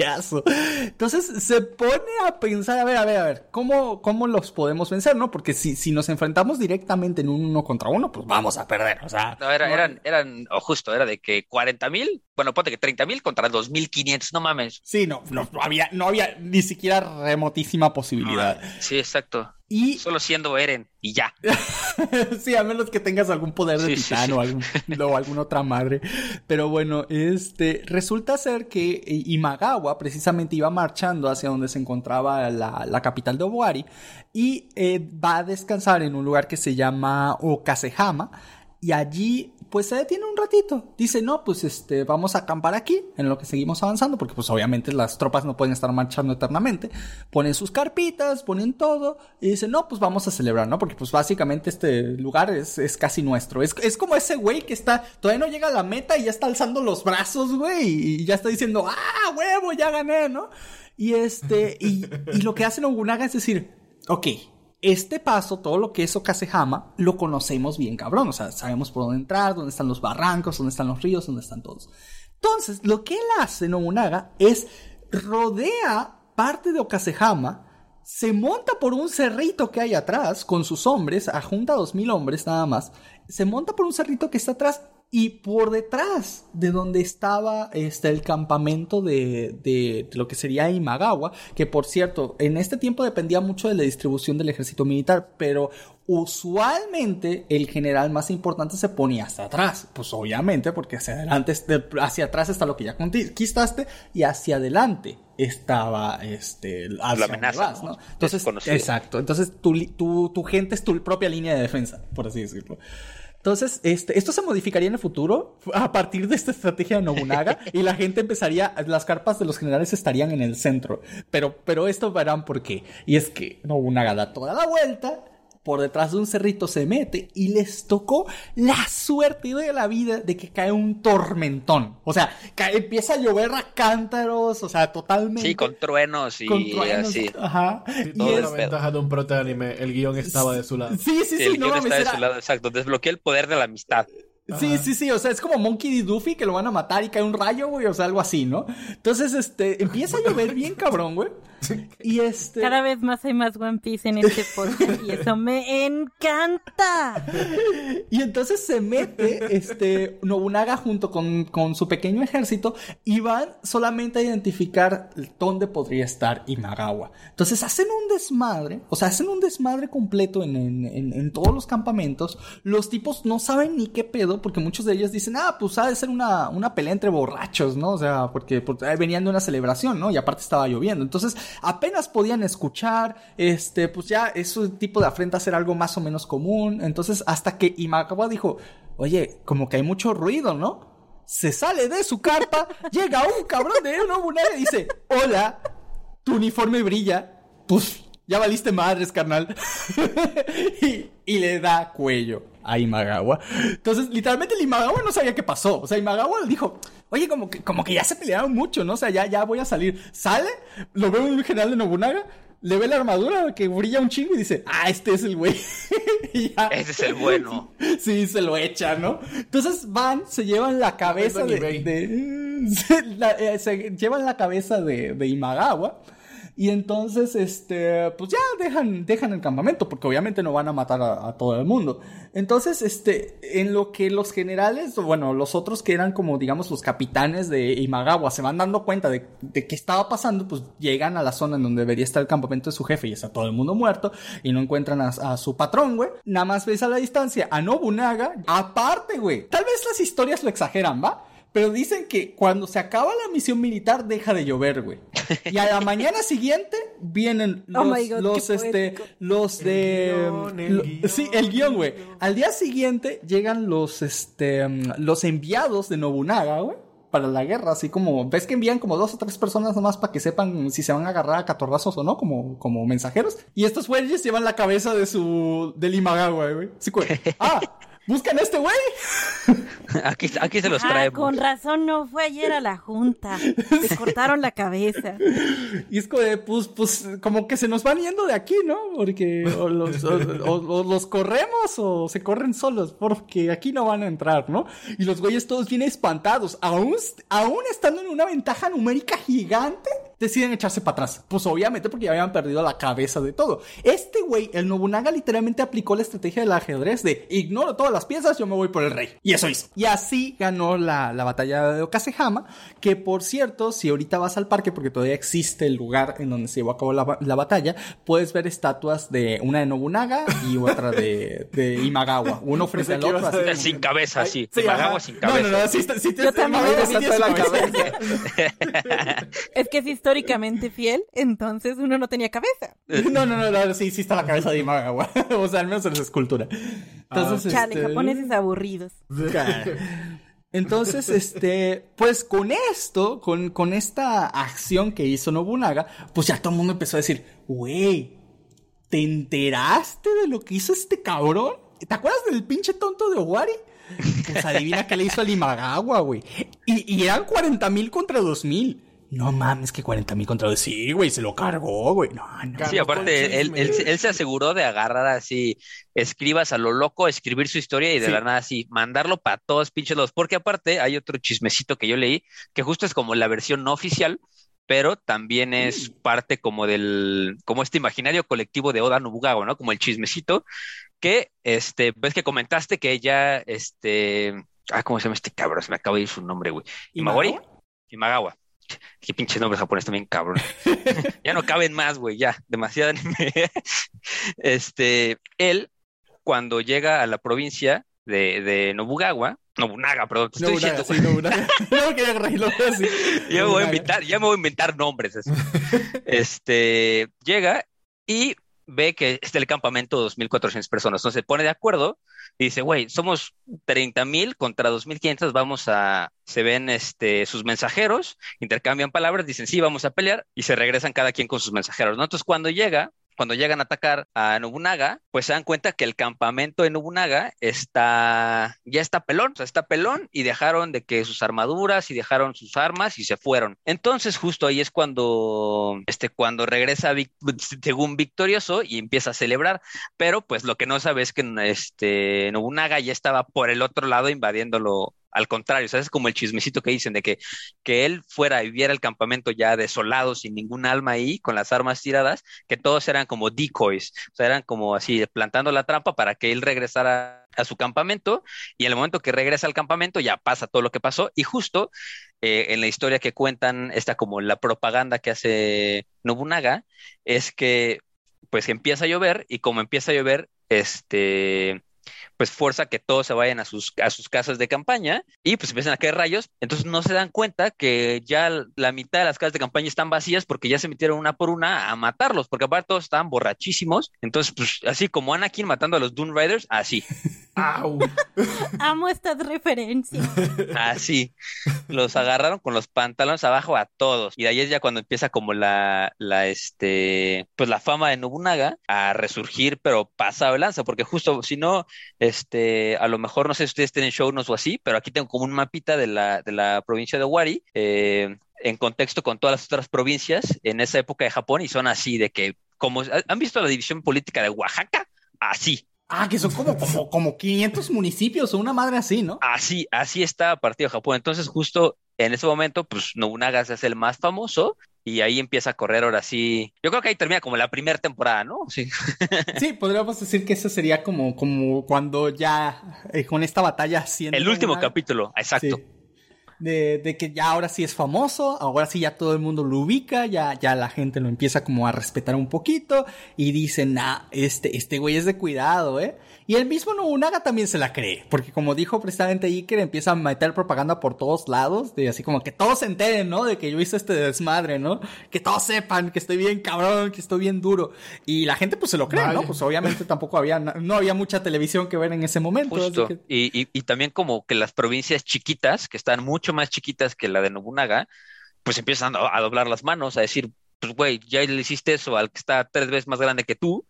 entonces se pone a pensar, a ver, a ver, a ver, ¿cómo, cómo los podemos vencer, no? Porque si, si nos enfrentamos directamente en un uno contra uno, pues vamos a perder, o sea. No, era, no... eran, eran, o justo, era de que 40 mil, bueno, ponte que 30 mil contra 2.500, no mames. Sí, no, no, no, había, no había ni siquiera remotísima posibilidad. Sí, exacto. Y... Solo siendo Eren y ya. sí, a menos que tengas algún poder de sí, titán sí, sí. o, algún, o, alguna otra madre. Pero bueno, este resulta ser que Imagawa precisamente iba marchando hacia donde se encontraba la, la capital de Obwari y eh, va a descansar en un lugar que se llama Okasehama y allí pues se detiene un ratito. Dice, no, pues este, vamos a acampar aquí en lo que seguimos avanzando, porque pues obviamente las tropas no pueden estar marchando eternamente. Ponen sus carpitas, ponen todo, y dicen, no, pues vamos a celebrar, ¿no? Porque pues básicamente este lugar es, es casi nuestro. Es, es como ese güey que está, todavía no llega a la meta y ya está alzando los brazos, güey, y ya está diciendo, ah, huevo, ya gané, ¿no? Y este, y, y lo que hace Nobunaga es decir, ok, este paso, todo lo que es Okasehama, lo conocemos bien cabrón. O sea, sabemos por dónde entrar, dónde están los barrancos, dónde están los ríos, dónde están todos. Entonces, lo que él hace, Nobunaga, es rodea parte de Okasehama, se monta por un cerrito que hay atrás con sus hombres, ajunta dos mil hombres nada más, se monta por un cerrito que está atrás y por detrás de donde estaba este, el campamento de, de, de, lo que sería Imagawa, que por cierto, en este tiempo dependía mucho de la distribución del ejército militar, pero usualmente el general más importante se ponía hasta atrás, pues obviamente, porque hacia adelante, hacia atrás está lo que ya conquistaste y hacia adelante estaba este la amenaza, vas, ¿no? Entonces, exacto. Entonces tu, tu, tu gente es tu propia línea de defensa, por así decirlo. Entonces, este, esto se modificaría en el futuro a partir de esta estrategia de Nobunaga y la gente empezaría, las carpas de los generales estarían en el centro. Pero, pero esto verán por qué. Y es que Nobunaga da toda la vuelta, por detrás de un cerrito se mete y les tocó la suerte de la vida de que cae un tormentón. O sea, cae, empieza a llover a cántaros, o sea, totalmente. Sí, con truenos y con truenos, así. Ajá. Sí, Y es- la ventaja de un protoanime, el guion estaba de su lado. Sí, sí, sí, el no de era- su lado, exacto. Desbloquea el poder de la amistad. Sí, sí, sí, o sea, es como Monkey D. Duffy que lo van a matar y cae un rayo, güey, o sea, algo así, ¿no? Entonces, este, empieza a llover bien cabrón, güey. Y este... Cada vez más hay más One Piece en este podcast y eso me encanta. Y entonces se mete este Nobunaga junto con, con su pequeño ejército y van solamente a identificar dónde podría estar Imagawa. Entonces hacen un desmadre, o sea, hacen un desmadre completo en, en- en- en todos los campamentos. Los tipos no saben ni qué pedo, porque muchos de ellos dicen, ah, pues ha de ser una, una pelea entre borrachos, ¿no? O sea, porque, porque venían de una celebración, ¿no? Y aparte estaba lloviendo. Entonces apenas podían escuchar, este, pues ya ese tipo de afrentas era algo más o menos común. Entonces, hasta que Imagawa dijo, oye, como que hay mucho ruido, ¿no? Se sale de su carpa, llega un cabrón de Nobunaga y dice, hola, tu uniforme brilla, pues ya valiste madres, carnal. y le da cuello a Imagawa. Entonces, literalmente el Imagawa no sabía qué pasó. O sea, Imagawa dijo, oye, como que, como que ya se pelearon mucho, ¿no? O sea, ya, ya voy a salir. Sale, lo ve un general de Nobunaga, le ve la armadura que brilla un chingo y dice, ah, este es el güey. Y ya. Ese es el bueno. Sí, se lo echa, ¿no? Entonces van, se llevan la cabeza de, en de- se, la- eh, se llevan la cabeza de, de Imagawa. Y entonces, este, pues ya dejan, dejan el campamento, porque obviamente no van a matar a, todo el mundo. Entonces, este, en lo que los generales, bueno, los otros que eran como, digamos, los capitanes de Imagawa se van dando cuenta de, de qué estaba pasando, pues llegan a la zona en donde debería estar el campamento de su jefe y está todo el mundo muerto y no encuentran a, a su patrón, güey. Nada más ves a la distancia a Nobunaga. Aparte, güey, tal vez las historias lo exageran, ¿va? Pero dicen que cuando se acaba la misión militar deja de llover, güey. Y a la mañana siguiente vienen Oh los, my God, los, este, poético. los de... guion, el lo- guion, sí, el guion, güey. el. Al día siguiente llegan los, este, los enviados de Nobunaga, güey. Para la guerra, así como, ves que envían como dos o tres personas nomás para que sepan si se van a agarrar a catorrazos o no, como, como mensajeros. Y estos güeyes llevan la cabeza de su, del Imagawa, güey. Así como, ah, buscan a este güey. Aquí, aquí se los Ah, traemos. con razón no fue ayer a la junta. Te cortaron la cabeza. Y es como de, pues, pues, como que se nos van yendo de aquí, ¿no? Porque o los, o- o- o los corremos o se corren solos, porque aquí no van a entrar, ¿no? Y los güeyes todos bien espantados, aún, aún estando en una ventaja numérica gigante, deciden echarse para atrás. Pues obviamente porque ya habían perdido la cabeza de todo. Este güey, el Nobunaga, literalmente aplicó la estrategia del ajedrez de ignoro todas las piezas, yo me voy por el rey. Y eso hizo. Y así ganó la, la batalla de Okasehama, que por cierto, si ahorita vas al parque, porque todavía existe el lugar en donde se llevó a cabo la, la batalla, puedes ver estatuas de una de Nobunaga y otra de, de Imagawa. Uno frente al otro. así. Sin cabeza, sí. sí, Imagawa ajá. sin No, cabeza. no, no, sí, está- sí, Yo también Imagawa lo sí de la cabeza. Es que históricamente fiel, entonces uno no tenía cabeza. No, no, no, no, sí, sí está la cabeza de Imagawa. o sea, al menos en la escultura. Entonces, Chale, este... japoneses aburridos. Entonces, este, pues con esto, con, con esta acción que hizo Nobunaga, pues ya todo el mundo empezó a decir, güey, ¿te enteraste de lo que hizo este cabrón? ¿Te acuerdas del pinche tonto de Owari? Pues adivina qué le hizo al Imagawa, güey. Y, y eran 40 mil contra 2 mil. No mames, que 40 mil contra 2 Sí, güey, se lo cargó, güey. No, no. Sí, aparte, él, él, él se aseguró de agarrar así, escribas a lo loco, escribir su historia y de Sí. la nada así, mandarlo para todos pinches lados. Porque aparte hay otro chismecito que yo leí, que justo es como la versión no oficial, pero también es parte como del, como este imaginario colectivo de Oda Nobunaga, ¿no? Como el chismecito, que, este, ves que comentaste que ella, este, ah, ¿cómo se llama este cabrón? Se me acaba de ir su nombre, güey. ¿Imagori? Imagawa. Qué pinches nombres japoneses también, cabrón. ya no caben más, güey, ya, demasiado anime. Este, él, cuando llega a la provincia de, de Nobugawa, Nobunaga, perdón, te estoy Nobunaga, diciendo, sí, Nobunaga. No quería reírlo así. ya me voy a inventar, ya me voy a inventar nombres. así. Este, llega y ve que está el campamento 2.400 personas. Entonces se pone de acuerdo dice, güey, somos 30.000 contra 2.500, vamos a, se ven este, sus mensajeros, intercambian palabras, dicen, sí, vamos a pelear y se regresan cada quien con sus mensajeros. Entonces cuando llega, cuando llegan a atacar a Nobunaga, pues se dan cuenta que el campamento de Nobunaga está, ya está pelón, o sea, está pelón y dejaron de que sus armaduras y dejaron sus armas y se fueron. Entonces justo ahí es cuando, este, cuando regresa según victorioso y empieza a celebrar, pero pues lo que no sabe es que este, Nobunaga ya estaba por el otro lado invadiéndolo al contrario, sea, es como el chismecito que dicen de que, que él fuera y viera el campamento ya desolado, sin ningún alma ahí, con las armas tiradas, que todos eran como decoys, o sea, eran como así, plantando la trampa para que él regresara a su campamento y en el momento que regresa al campamento ya pasa todo lo que pasó y justo eh, en la historia que cuentan, esta como la propaganda que hace Nobunaga, es que pues empieza a llover y como empieza a llover, este pues fuerza que todos se vayan a sus, a sus casas de campaña y pues empiezan a caer rayos. Entonces no se dan cuenta que ya la mitad de las casas de campaña están vacías porque ya se metieron una por una a matarlos, porque aparte todos estaban borrachísimos. Entonces, pues así como Anakin matando a los Dune Riders, así. Amo estas referencias. Así. Los agarraron con los pantalones abajo a todos. Y de ahí es ya cuando empieza como la, la, este, pues la fama de Nobunaga a resurgir, pero pasa de lanza, porque justo si no, este, a lo mejor no sé si ustedes tienen show o así, pero aquí tengo como un mapita de la, de la provincia de Wari, eh, en contexto con todas las otras provincias en esa época de Japón y son así de que, como, ¿han visto la división política de Oaxaca? Así, Ah, que son como, como, como 500 municipios o una madre así, ¿no? Así, así está partido Japón. Entonces, justo en ese momento, pues Nobunaga es el más famoso y ahí empieza a correr ahora sí. Yo creo que ahí termina como la primera temporada, ¿no? Sí. sí, podríamos decir que eso sería como, como cuando ya eh, con esta batalla haciendo. El último capítulo, exacto de, que ya ahora sí es famoso, ahora sí ya todo el mundo lo ubica, ya, ya la gente lo empieza como a respetar un poquito y dicen, ah, este, este güey es de cuidado, ¿eh? Y el mismo Nobunaga también se la cree, porque como dijo precisamente Iker, empieza a meter propaganda por todos lados, de así como que todos se enteren, ¿no? De que yo hice este desmadre, ¿no? Que todos sepan que estoy bien cabrón, que estoy bien duro. Y la gente pues se lo cree, ¿no? Pues obviamente tampoco había, no había mucha televisión que ver en ese momento. Justo. Y, y, y también como que las provincias chiquitas, que están mucho más chiquitas que la de Nobunaga, pues empiezan a doblar las manos, a decir, pues güey, ya le hiciste eso al que está tres veces más grande que tú,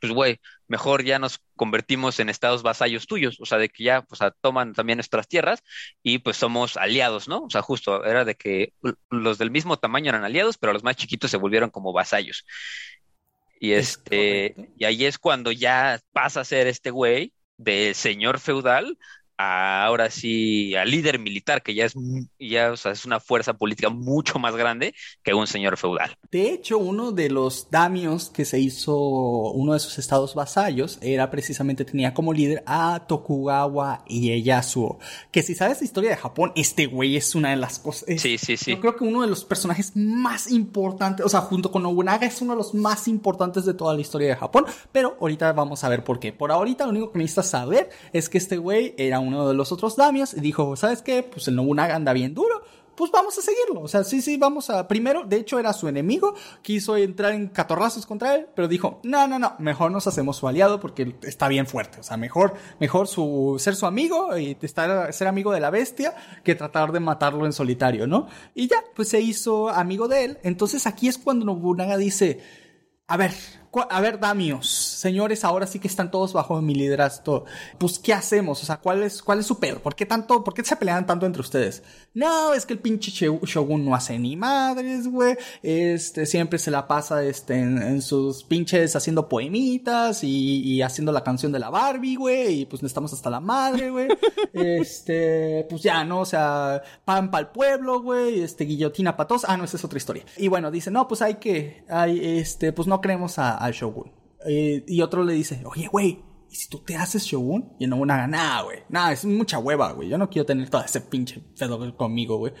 pues güey, mejor ya nos convertimos en estados vasallos tuyos, o sea, de que ya, pues, toman también nuestras tierras y pues somos aliados, ¿no? O sea, justo era de que los del mismo tamaño eran aliados, pero los más chiquitos se volvieron como vasallos. Y este, y ahí es cuando ya pasa a ser este güey de señor feudal ahora sí al líder militar, que ya es, ya, es una fuerza política mucho más grande que un señor feudal. De hecho, uno de los damios que se hizo uno de sus estados vasallos era precisamente, tenía como líder a Tokugawa Ieyasu, que si sabes la historia de Japón, este güey es una de las cosas... sí, sí, sí. Yo creo que uno de los personajes más importantes, o sea, junto con Nobunaga es uno de los más importantes de toda la historia de Japón, pero ahorita vamos a ver por qué. Por ahorita lo único que necesitas saber es que este güey era un uno de los otros damios y dijo, ¿sabes qué? Pues el Nobunaga anda bien duro, pues vamos a seguirlo. O sea, sí, sí, vamos a. Primero, de hecho, era su enemigo, quiso entrar en catorrazos contra él, pero dijo, no, no, no, mejor nos hacemos su aliado porque está bien fuerte. O sea, mejor, mejor su, ser su amigo y estar, ser amigo de la bestia que tratar de matarlo en solitario, ¿no? Y ya, pues se hizo amigo de él. Entonces aquí es cuando Nobunaga dice, a ver, a ver, Damios, señores, ahora sí que están todos bajo mi liderazgo. Pues, ¿qué hacemos? O sea, ¿cuál es, cuál es su pedo? ¿Por qué tanto, por qué se pelean tanto entre ustedes? No, es que el pinche Shogun no hace ni madres, güey. Este, siempre se la pasa, este, en, sus pinches haciendo poemitas y, haciendo la canción de la Barbie, güey. Y pues estamos hasta la madre, güey. este, pues ya, ¿no? O sea, pan para el pueblo, güey. Este, guillotina para todos. Ah, no, esa es otra historia. Y bueno, dice, no, pues hay que, hay, este, pues no creemos a al Shogun. Eh, y otro le dice, oye, güey, ¿y si tú te haces Shogun? Y no una nada, güey. Nada, es mucha hueva, güey. Yo no quiero tener todo ese pinche pedo conmigo, güey.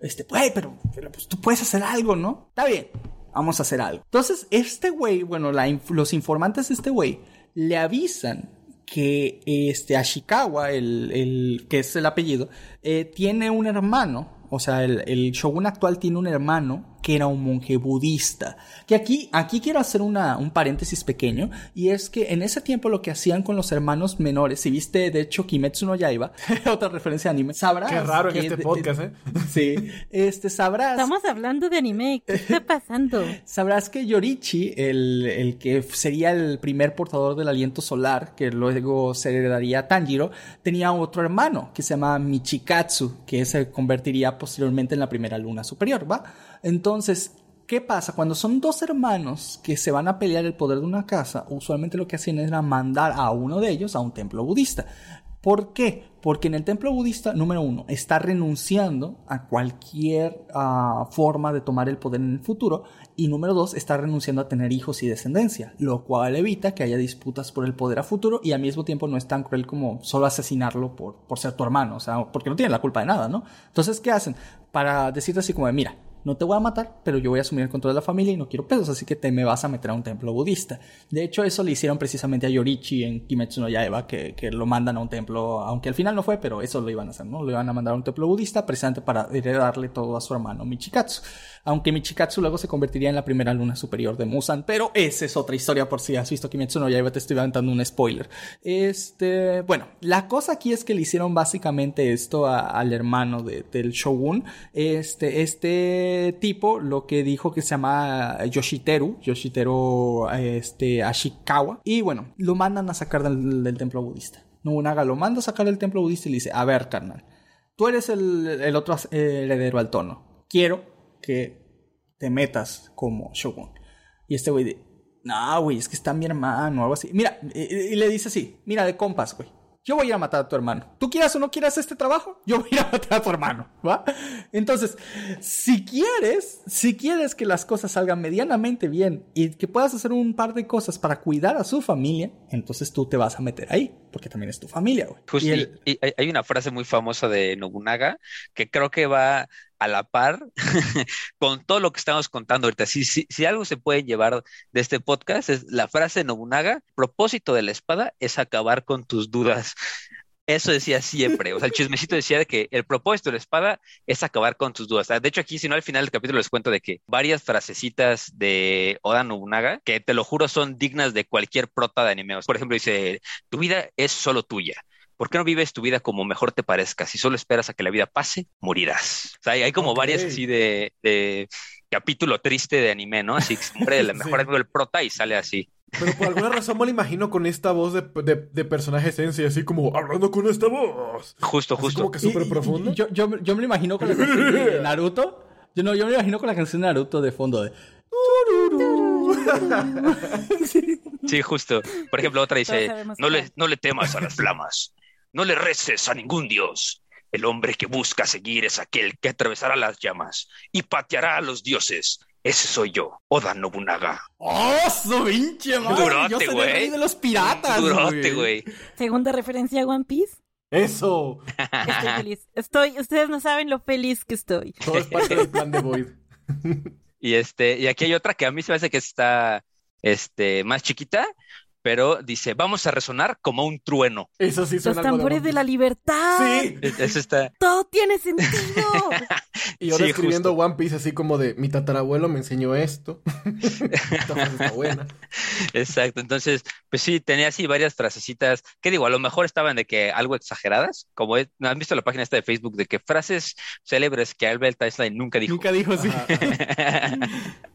Este, güey, pero, pues tú puedes hacer algo, ¿no? Está bien, vamos a hacer algo. Entonces, este güey, bueno, los informantes de este güey le avisan que este Ashikawa, el, el que es el apellido, eh, tiene un hermano, o sea, el shogun actual tiene un hermano que era un monje budista. Que aquí, aquí quiero hacer una, un paréntesis pequeño, y es que en ese tiempo lo que hacían con los hermanos menores, si viste de hecho Kimetsu no Yaiba, otra referencia de anime, sabrás. Qué raro en que este de- podcast, ¿eh? Sí, este, sabrás. Estamos hablando de anime. ¿Qué está pasando? Sabrás que Yorichi, el, el que sería el primer portador del aliento solar, que luego se heredaría a Tanjiro, tenía otro hermano que se llama Michikatsu, que se convertiría posteriormente en la primera luna superior, ¿va? Entonces, ¿qué pasa? Cuando son dos hermanos que se van a pelear el poder de una casa, usualmente lo que hacían era mandar a uno de ellos a un templo budista. ¿Por qué? Porque en el templo budista, número uno, está renunciando a cualquier ah, forma de tomar el poder en el futuro. Y número dos, está renunciando a tener hijos y descendencia, lo cual evita que haya disputas por el poder a futuro y al mismo tiempo no es tan cruel como solo asesinarlo por, por ser tu hermano, o sea, porque no tiene la culpa de nada, ¿no? Entonces, ¿qué hacen? Para decirte así como mira, no te voy a matar, pero yo voy a asumir el control de la familia y no quiero pesos, así que te me vas a meter a un templo budista. De hecho, eso le hicieron precisamente a Yorichi en Kimetsu no Yaiba, que, que lo mandan a un templo, aunque al final no fue, pero eso lo iban a hacer, ¿no? Lo iban a mandar a un templo budista precisamente para heredarle todo a su hermano Michikatsu. Aunque Michikatsu luego se convertiría en la primera luna superior de Musan, pero esa es otra historia por si has visto Kimetsu no Yaiba, te estoy dando un spoiler. Este, bueno, la cosa aquí es que le hicieron básicamente esto a- al hermano de- del shogun. Este, este tipo lo que dijo que se llama Yoshiteru, Yoshiteru este, Ashikawa, y bueno, lo mandan a sacar del, templo budista. Nobunaga lo manda a sacar del templo budista y le dice, a ver, carnal, tú eres el, otro eh, heredero al tono. Quiero que te metas como shogun. Y este güey de, no, güey, es que está mi hermano o algo así. Mira, y, y le dice así, mira, de compas, güey. Yo voy a ir a matar a tu hermano. ¿Tú quieras o no quieras este trabajo? Yo voy a ir a matar a tu hermano, ¿va? Entonces, si quieres, si quieres que las cosas salgan medianamente bien y que puedas hacer un par de cosas para cuidar a su familia, entonces tú te vas a meter ahí, porque también es tu familia, güey. Justo, Y y, hay una frase muy famosa de Nobunaga que creo que va a la par con todo lo que estamos contando ahorita. Si, si, si algo se puede llevar de este podcast es la frase de Nobunaga, propósito de la espada es acabar con tus dudas. Eso decía siempre, o sea, el chismecito decía de que el propósito de la espada es acabar con tus dudas. De hecho, aquí, si no, al final del capítulo les cuento de que varias frasecitas de Oda Nobunaga, que te lo juro son dignas de cualquier prota de anime. Por ejemplo, dice, tu vida es solo tuya. ¿Por qué no vives tu vida como mejor te parezca? Si solo esperas a que la vida pase, morirás. O sea, hay, hay como varias así de, de capítulo triste de anime, ¿no? Así que se muere el mejor Sí. amigo del prota y sale así. Pero por alguna razón me lo imagino con esta voz de, de, de personaje esencia, así como hablando con esta voz. Justo, Así justo. como que súper profundo. y Yo, yo, yo me lo imagino con la canción de Naruto. Yo no, yo me lo imagino con la canción de Naruto de fondo de. Sí, justo. Por ejemplo, otra dice, no le, no le temas a las flamas, no le reces a ningún dios. El hombre que busca seguir es aquel que atravesará las llamas y pateará a los dioses. Ese soy yo, Oda Nobunaga. ¡Oh, su pinche madre! Durote, Yo soy el güey. rey de los piratas, Durote, güey. Segunda referencia a One Piece. Eso. Estoy feliz. Estoy, ustedes no saben lo feliz que estoy. Todo es parte del plan de Void. Y este, y aquí hay otra que a mí se me hace que está este más chiquita, pero dice, vamos a resonar como un trueno. Eso sí Los suena algo tambores One de la libertad. Sí. Es- Eso está. Todo tiene sentido. Y ahora Sí, escribiendo justo. One Piece así como de mi tatarabuelo me enseñó esto. Está buena. Exacto. Entonces, pues sí, tenía así varias frasecitas que digo, a lo mejor estaban de que algo exageradas, como es- ¿no han visto la página esta de Facebook de que frases célebres que Albert Einstein nunca dijo. Nunca dijo así.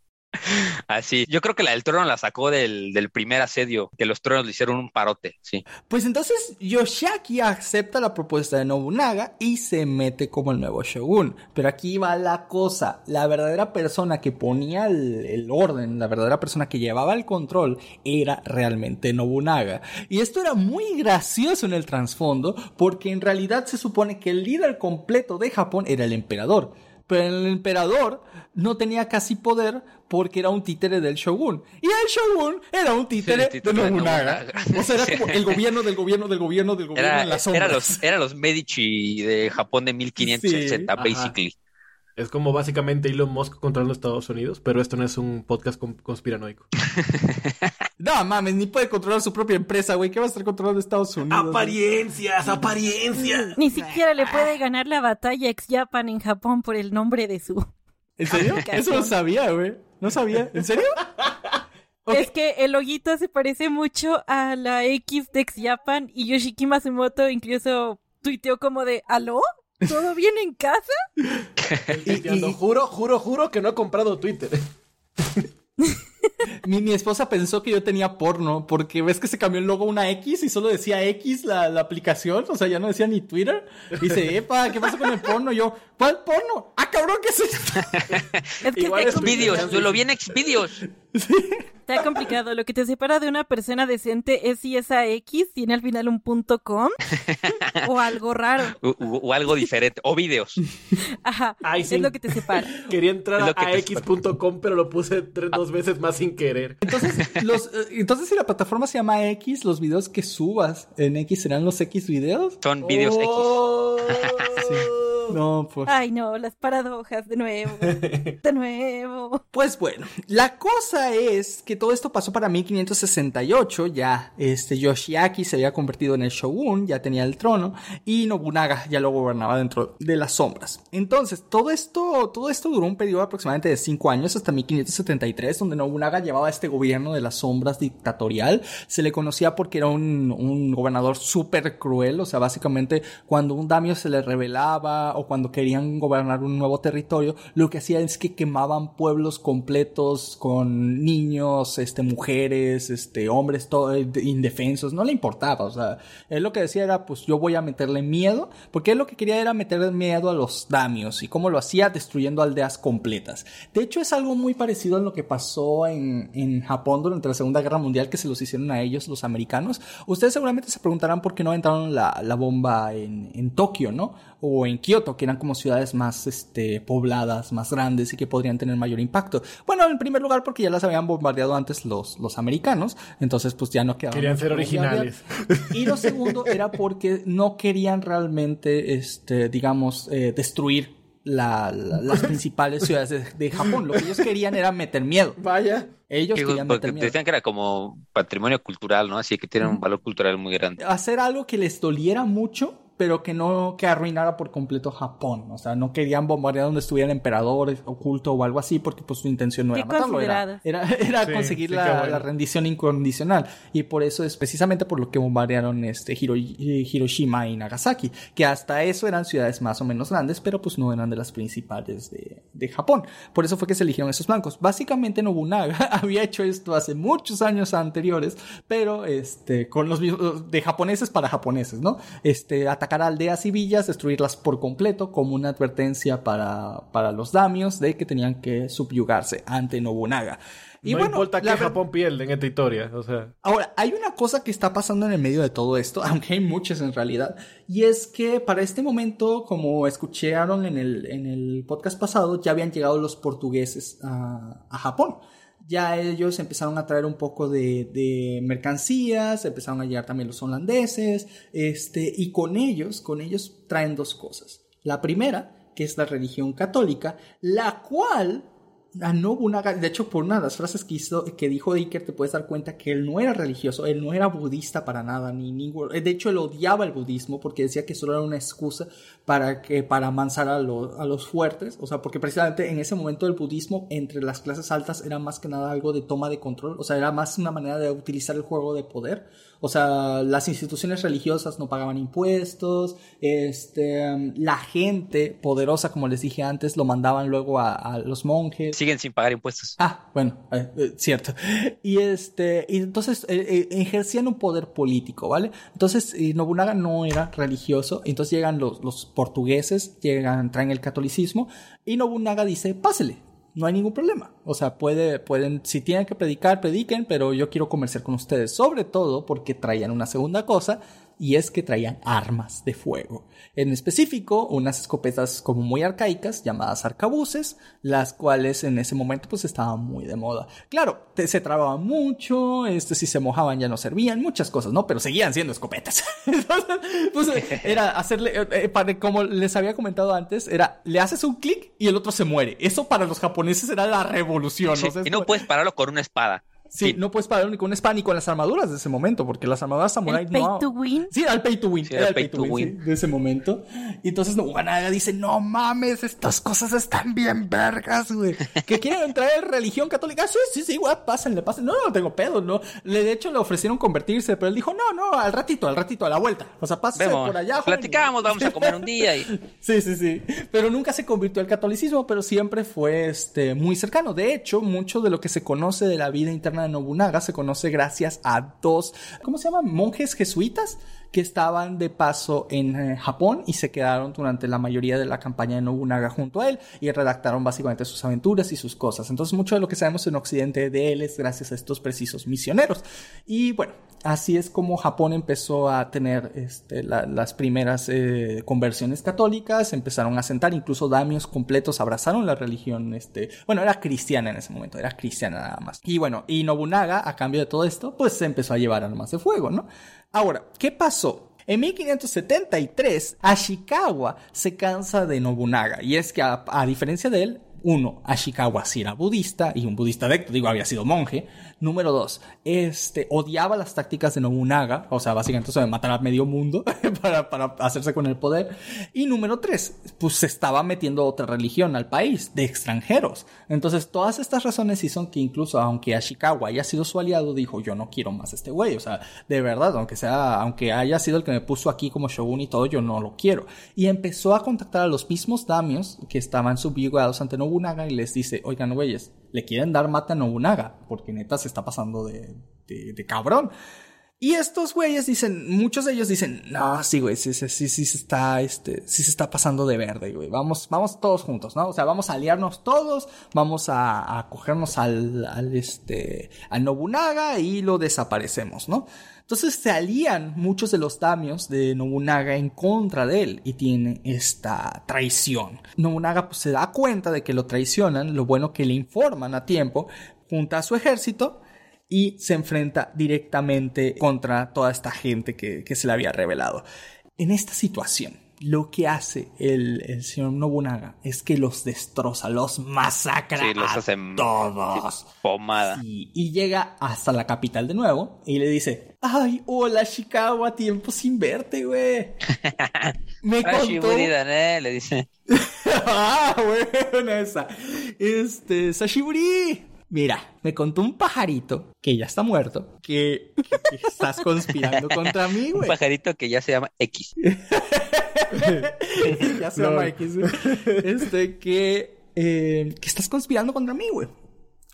Así, yo creo que la del trono la sacó del, del primer asedio, que los tronos le hicieron un parote, sí. Pues entonces Yoshiaki acepta la propuesta de Nobunaga y se mete como el nuevo shogun. Pero aquí va la cosa, la verdadera persona que ponía el, el orden, la verdadera persona que llevaba el control era realmente Nobunaga. Y esto era muy gracioso en el trasfondo porque en realidad se supone que el líder completo de Japón era el emperador. Pero el emperador no tenía casi poder porque era un títere del shogun. Y el shogun era un títere, El títere de de Nobunaga. Nobunaga. O sea, era como el gobierno del gobierno del gobierno del gobierno Era, en las era sombras. los, era los Medici de Japón de 1560, Sí, ajá. Es como básicamente Elon Musk controlando Estados Unidos, pero esto no es un podcast con- conspiranoico. No mames, ni puede controlar su propia empresa, güey. ¿Qué va a estar controlando Estados Unidos? ¡Apariencias! ¡Apariencias! Ni siquiera le puede ganar la batalla ex Japan en Japón por el nombre de su ¿En serio? Eso no sabía, güey. No sabía. ¿En serio? Es que el loguito se parece mucho a la X de X Japan y Yoshiki Matsumoto incluso tuiteó como de ¿Aló? ¿Todo bien en casa? Tuiteando, juro, juro, juro que no he comprado Twitter. Mi, mi esposa pensó que yo tenía porno porque ves que se cambió el logo a una X y solo decía X la, la aplicación, o sea, ya no decía ni Twitter. Y dice, epa, ¿qué pasa con el porno? Yo, ¿cuál porno? ¡Ah, cabrón, qué es esto! Es que Igual Xvideos, yo lo vi en Xvideos. Está complicado. Lo que te separa de una persona decente es si esa X tiene al final un punto com o algo raro. O, o- o algo diferente. O videos. Ajá. Ay, sí. Es lo que te separa. Quería entrar que a x.com, pero lo puse tres, dos veces más sin querer. Entonces, los, eh, entonces, si la plataforma se llama X, los videos que subas en X serán los X videos. Son videos X. No, pues. Ay, no, las paradojas, de nuevo. De nuevo. Pues bueno, la cosa es que todo esto pasó para 1568, ya este Yoshiaki se había convertido en el shogun, ya tenía el trono y Nobunaga ya lo gobernaba dentro de las sombras. Entonces, todo esto todo esto duró un periodo aproximadamente de 5 años hasta 1573 donde Nobunaga llevaba este gobierno de las sombras dictatorial, se le conocía porque era un, un gobernador súper cruel, o sea, básicamente cuando un daimyo se le rebelaba o cuando querían gobernar un nuevo territorio, lo que hacían es que quemaban pueblos completos con niños, este, mujeres, este, hombres todo, eh, indefensos, no le importaba, o sea, él lo que decía era, pues yo voy a meterle miedo, porque él lo que quería era meterle miedo a los damios, y cómo lo hacía destruyendo aldeas completas. De hecho, es algo muy parecido a lo que pasó en, en Japón durante la Segunda Guerra Mundial, que se los hicieron a ellos, los americanos. Ustedes seguramente se preguntarán por qué no aventaron la, la bomba en, en Tokio, ¿no? O en Kioto, que eran como ciudades más este, pobladas, más grandes y que podrían tener mayor impacto. Bueno, en primer lugar porque ya las habían bombardeado antes los, los americanos, entonces pues ya no quedaban. Querían ser originales. Y lo segundo era porque no querían realmente, este, digamos, eh, destruir la- la- las principales ciudades de, de Japón. Lo que ellos querían era meter miedo. Vaya. Ellos Que- querían porque meter miedo. decían que era como patrimonio cultural, ¿no? Así que tiene un valor cultural muy grande. Hacer algo que les doliera mucho, pero que no que arruinara por completo Japón. O sea, no querían bombardear donde estuviera el emperador oculto o algo así, porque pues su intención no era matarlo, era, consideradas. era, era Sí, conseguir sí, la, bueno. la rendición incondicional. Y por eso es precisamente por lo que bombardearon este Hiro- Hiroshima y Nagasaki, que hasta eso eran ciudades más o menos grandes, pero pues no eran de las principales de, de Japón. Por eso fue que se eligieron esos blancos. Básicamente Nobunaga había hecho esto hace muchos años anteriores, pero este con los mismos- de japoneses para japoneses, ¿no? Este atacar aldeas y villas, destruirlas por completo como una advertencia para para los damios de que tenían que subyugarse ante Nobunaga. Y no bueno, importa que Japón pierde en esta historia. O sea, Ahora, hay una cosa que está pasando en el medio de todo esto, aunque hay muchas en realidad, y es que para este momento, como escucharon en el, en el podcast pasado, ya habían llegado los portugueses a, a Japón. Ya ellos empezaron a traer un poco de, de mercancías, empezaron a llegar también los holandeses, este, y con ellos, con ellos traen dos cosas. La primera, que es la religión católica, la cual a Nobunaga, de hecho, por una de las frases que, hizo, que dijo Iker, te puedes dar cuenta que él no era religioso, él no era budista para nada, ni ningún. De hecho, él odiaba el budismo porque decía que solo era una excusa para que para amansar a, los a los fuertes. O sea, porque precisamente en ese momento el budismo entre las clases altas era más que nada algo de toma de control. O sea, era más una manera de utilizar el juego de poder. O sea, las instituciones religiosas no pagaban impuestos, este, la gente poderosa, como les dije antes, lo mandaban luego a, a los monjes. Siguen sin pagar impuestos. Ah, bueno, eh, eh, cierto. Y este, y entonces eh, ejercían un poder político, ¿vale? Entonces Nobunaga no era religioso, entonces llegan los, los portugueses, llegan, traen el catolicismo, y Nobunaga dice, pásele. No hay ningún problema. O sea, puede, pueden, si tienen que predicar, prediquen, pero yo quiero comerciar con ustedes. Sobre todo porque traían una segunda cosa, y es que traían armas de fuego. En específico, unas escopetas como muy arcaicas llamadas arcabuces, las cuales en ese momento pues estaban muy de moda. Claro, te- se trababan mucho, este, si se mojaban ya no servían, muchas cosas, ¿no? Pero seguían siendo escopetas. Entonces, pues era hacerle, eh, eh, para, como les había comentado antes, era, le haces un clic y el otro se muere. Eso para los japoneses era la revolución. Sí, o sea, es y no puedes pararlo con una espada. Sí, no puedes parar ni con una espada ni con las armaduras de ese momento, porque las armaduras samurai ¿El pay no. to win? Sí, era el pay to win. Sí, era el pay to win, sí, de ese momento. Y entonces Nobunaga dice, no mames, estas cosas están bien vergas, güey. Que quieren entrar en religión católica. Ah, sí, sí, sí, güey, pásenle, pásenle. No, no tengo pedo, no. Le, de hecho, le ofrecieron convertirse, pero él dijo, no, no, al ratito, al ratito, a la vuelta. O sea, pásense Vemos, por allá. joven". platicamos, vamos a comer un día y... Sí, sí, sí. Pero nunca se convirtió al catolicismo, pero siempre fue este, muy cercano. De hecho, mucho de lo que se conoce de la vida interna Nobunaga se conoce gracias a dos, ¿cómo se llaman? Monjes jesuitas que estaban de paso en eh, Japón y se quedaron durante la mayoría de la campaña de Nobunaga junto a él y redactaron básicamente sus aventuras y sus cosas. Entonces mucho de lo que sabemos en Occidente de él es gracias a estos precisos misioneros. Y bueno, así es como Japón empezó a tener este, la- las primeras eh, conversiones católicas, empezaron a sentar, incluso damios completos abrazaron la religión, este, bueno, era cristiana en ese momento, era cristiana nada más. Y bueno, y Nobunaga, a cambio de todo esto, pues se empezó a llevar armas de fuego, ¿no? Ahora, ¿qué pasó? En 1573, Ashikawa se cansa de Nobunaga, y es que a, diferencia de él, uno, Ashikawa sí era budista, y un budista adecto, digo, había sido monje. Número dos, este, odiaba las tácticas de Nobunaga, o sea, básicamente eso de matar a medio mundo para, para hacerse con el poder. Y número tres, pues se estaba metiendo otra religión al país, de extranjeros. Entonces, todas estas razones hicieron que incluso, aunque Ashikawa haya sido su aliado, dijo, yo no quiero más a este güey, o sea, de verdad, aunque sea, aunque haya sido el que me puso aquí como shogun y todo, yo no lo quiero. Y empezó a contactar a los mismos damios que estaban subyugados ante Nobunaga y les dice, oigan, güeyes, le quieren dar mata a Nobunaga, porque neta se está pasando de, de, cabrón. Y estos güeyes dicen, muchos de ellos dicen, no, sí, güey, sí, sí, sí, se está, este, sí se está pasando de verde, güey. Vamos, vamos todos juntos, ¿no? O sea, vamos a aliarnos todos, vamos a, a cogernos al, este, al Nobunaga y lo desaparecemos, ¿no? Entonces se alían muchos de los damios de Nobunaga en contra de él y tiene esta traición. Nobunaga pues, se da cuenta de que lo traicionan, lo bueno que le informan a tiempo, junta a su ejército y se enfrenta directamente contra toda esta gente que, que se le había revelado. En esta situación, lo que hace el, el señor Nobunaga es que los destroza, los masacra Sí, los a hace todos. Pomada. Sí, y llega hasta la capital de nuevo y le dice, ay, hola Chicago, tiempo sin verte, güey. Me contó... Dane, le dice. ah, buena esa. Este, Sashiburi. Mira, me contó un pajarito que ya está muerto, que, que- estás conspirando contra mí, Un güey. pajarito que ya se llama X. ya se No. güey. Este, que, eh, que estás conspirando contra mí, güey.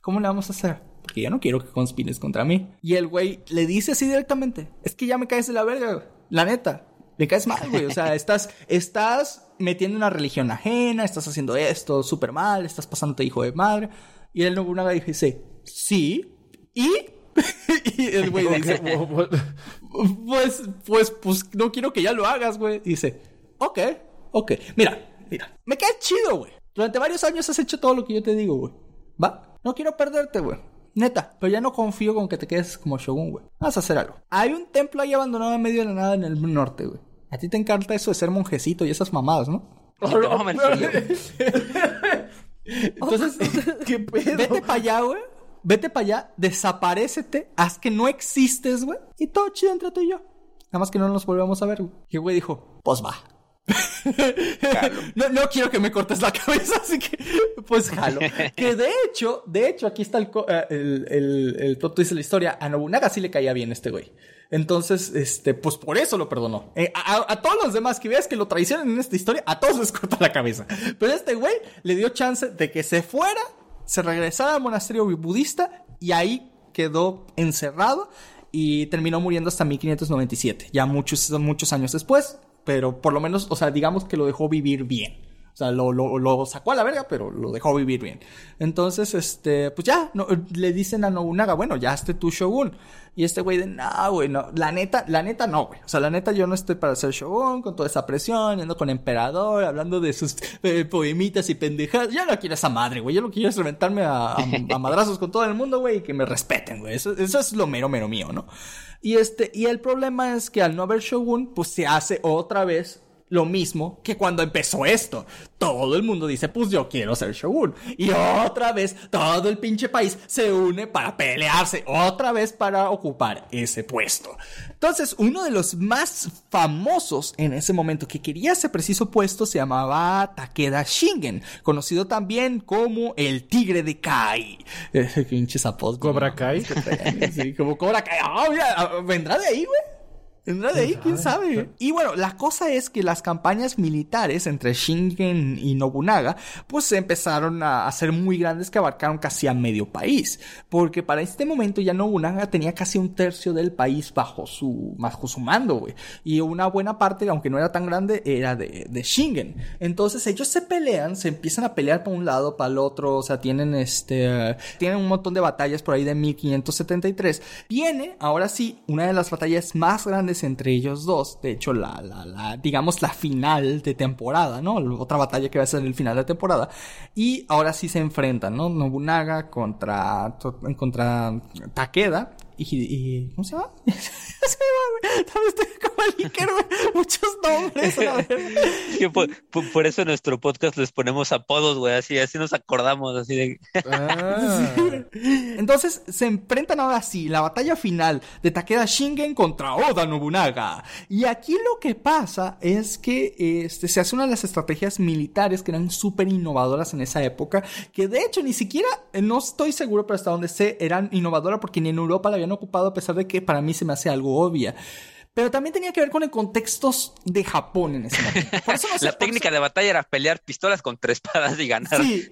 ¿Cómo le vamos a hacer? Porque ya no quiero que conspires contra mí. Y el güey le dice así directamente: Es que ya me caes de la verga, güey. La neta. Le caes mal, güey. O sea, estás, estás metiendo una religión ajena, estás haciendo esto súper mal, estás pasándote hijo de madre. Y el Nobunaga dice: Sí. ¿Y? y el güey dice: pues, pues, pues, no quiero que ya lo hagas, güey. Dice, ok, ok. Mira, mira, me queda chido, güey. Durante varios años has hecho todo lo que yo te digo, güey. ¿Va? No quiero perderte, güey. Neta, pero ya no confío con que te quedes como Shogun, güey. Vas a hacer algo. Hay un templo ahí abandonado en medio de la nada en el norte, güey. A ti te encanta eso de ser monjecito y esas mamadas, ¿no? El frío. Entonces, ¿Qué pedo? vete para allá, güey. Vete para allá, desaparécete, haz que no existes, güey. Y todo chido entre tú y yo. Nada más que no nos volvamos a ver, güey. Y el güey dijo, pues va. no, quiero que me cortes la cabeza, así que pues jalo. Que de hecho, de hecho, aquí está el, eh, el, el, el plot de la historia. A Nobunaga sí le caía bien este güey. Entonces, este, pues por eso lo perdonó. Eh, a todos los demás que veas que lo traicionan en esta historia, a todos les corta la cabeza. Pero este güey le dio chance de que se fuera, se regresara al monasterio budista y ahí quedó encerrado y terminó muriendo hasta 1597, ya muchos, muchos años después, pero por lo menos, o sea, digamos que lo dejó vivir bien. O sea, lo, lo, lo sacó a la verga, pero lo dejó vivir bien. Entonces, este, pues ya, no, le dicen a Nobunaga, bueno, ya esté tu shogun. Y este güey de, no, güey, no, la neta, la neta no, güey. O sea, la neta yo no estoy para ser shogun con toda esa presión, yendo con emperador, hablando de sus eh, poemitas y pendejadas. Yo no quiero esa madre, güey. Yo lo que quiero es reventarme a, a, madrazos con todo el mundo, güey, y que me respeten, güey. Eso, eso es lo mero, mero mío, ¿no? Y este, y el problema es que al no haber shogun, pues se hace otra vez lo mismo que cuando empezó esto. Todo el mundo dice, pues yo quiero ser Shogun. Y otra vez, todo el pinche país se une para pelearse, otra vez para ocupar ese puesto. Entonces, uno de los más famosos en ese momento que quería ese preciso puesto se llamaba Takeda Shingen, conocido también como el Tigre de Kai. Apodos. ¿Cobra Kai? Sí, como Cobra Kai. Ah, mira, vendrá de ahí, güey. Vendrá de ahí, quién sabe. Y bueno, la cosa es que las campañas militares entre Shingen y Nobunaga, pues se empezaron a hacer muy grandes que abarcaron casi a medio país. Porque para este momento ya Nobunaga tenía casi un tercio del país bajo su, bajo su mando, güey. Y una buena parte, aunque no era tan grande, era de, de Shingen. Entonces ellos se pelean, se empiezan a pelear para un lado, para el otro, o sea, tienen este, tienen un montón de batallas por ahí de 1573. Viene, ahora sí, una de las batallas más grandes entre ellos dos. De hecho, la, la, la, digamos, la final de temporada, ¿no? Otra batalla que va a ser el final de temporada. Y ahora sí se enfrentan, ¿no? Nobunaga contra, contra Takeda. Y, y, ¿Cómo se llama? se llama, estoy como el Iker, Muchos nombres. A ver. por, por, por, eso en nuestro podcast les ponemos apodos, güey. Así, así nos acordamos, así de. Ah. Entonces se enfrentan ahora sí la batalla final de Takeda Shingen contra Oda Nobunaga. Y aquí lo que pasa es que este, se hace una de las estrategias militares que eran súper innovadoras en esa época. Que de hecho ni siquiera, no estoy seguro, pero hasta donde sé, eran innovadoras porque ni en Europa la habían ocupado, a pesar de que para mí se me hace algo obvia. Pero también tenía que ver con el contexto de Japón en ese momento. Por eso no sé, la técnica de batalla era pelear pistolas contra espadas y ganar. Sí,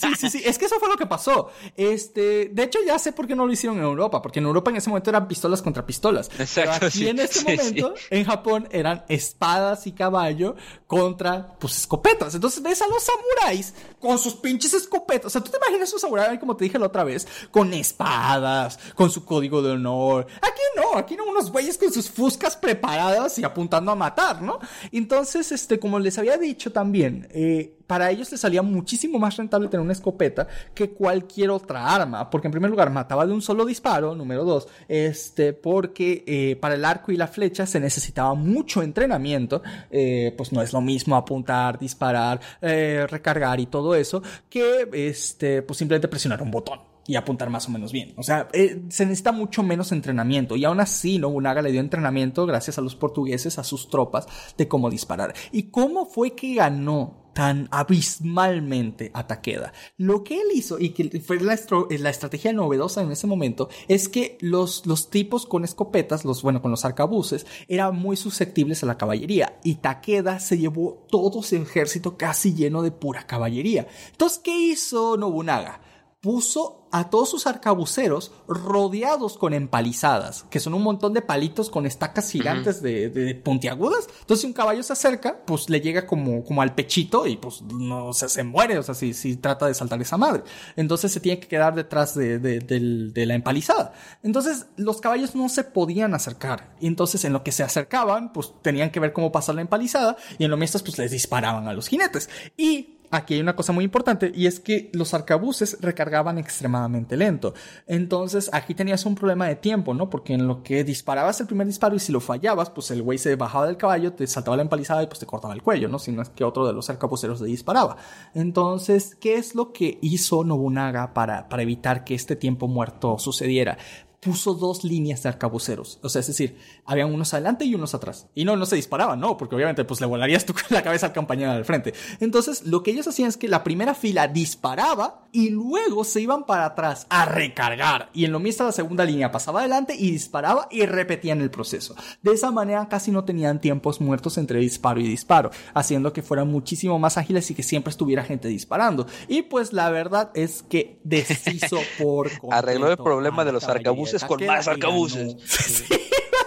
sí, sí, sí. Es que eso fue lo que pasó. Este, de hecho, ya sé por qué no lo hicieron en Europa, porque en Europa en ese momento eran pistolas contra pistolas. Exacto. Pero aquí sí, en este sí, momento, sí. en Japón, eran espadas y caballo contra, pues, escopetas. Entonces ves a los samuráis con sus pinches escopetas. O sea, tú te imaginas un samurái, como te dije la otra vez, con espadas, con su código de honor. Aquí no, aquí no, unos güeyes con sus fuscas preparadas y apuntando a matar, ¿no? Entonces, este, como les había dicho también, eh, para ellos les salía muchísimo más rentable tener una escopeta que cualquier otra arma, porque en primer lugar mataba de un solo disparo, número dos, este, porque eh, para el arco y la flecha se necesitaba mucho entrenamiento, eh, pues no es lo mismo apuntar, disparar, recargar y todo eso, que este, pues simplemente presionar un botón y apuntar más o menos bien. O sea, eh, se necesita mucho menos entrenamiento. Y aún así, Nobunaga le dio entrenamiento gracias a los portugueses, a sus tropas, de cómo disparar. ¿Y cómo fue que ganó tan abismalmente a Takeda? Lo que él hizo, y que fue la, la estrategia novedosa en ese momento, es que los, los tipos con escopetas, los, bueno, con los arcabuces, eran muy susceptibles a la caballería. Y Takeda se llevó todo su ejército casi lleno de pura caballería. Entonces, ¿qué hizo Nobunaga? puso a todos sus arcabuceros rodeados con empalizadas, que son un montón de palitos con estacas gigantes de, de puntiagudas. Entonces, si un caballo se acerca, pues le llega como, como al pechito y pues no o sea, se muere, o sea, si, si trata de saltar esa madre. Entonces se tiene que quedar detrás de, de, de la empalizada. Entonces, los caballos no se podían acercar. Y entonces, en lo que se acercaban, pues tenían que ver cómo pasar la empalizada y en lo mientras, pues les disparaban a los jinetes. Y Aquí hay una cosa muy importante y es que los arcabuces recargaban extremadamente lento. Entonces aquí tenías un problema de tiempo, ¿no? Porque en lo que disparabas el primer disparo y si lo fallabas, pues el güey se bajaba del caballo, te saltaba la empalizada y pues te cortaba el cuello, ¿no? Si no es que otro de los arcabuceros le disparaba. Entonces, ¿qué es lo que hizo Nobunaga para, para evitar que este tiempo muerto sucediera? Puso dos líneas de arcabuceros. O sea, es decir, habían unos adelante y unos atrás. Y no, no se disparaban, no, porque obviamente pues le volarías tú con la cabeza al compañero del frente. Entonces, lo que ellos hacían es que la primera fila disparaba y luego se iban para atrás a recargar. Y en lo mismo la segunda línea pasaba adelante y disparaba y repetían el proceso. De esa manera casi no tenían tiempos muertos entre disparo y disparo, haciendo que fueran muchísimo más ágiles y que siempre estuviera gente disparando. Y pues la verdad es que deshizo por Arregló el problema de los caballería arcabuces con más arcabuces.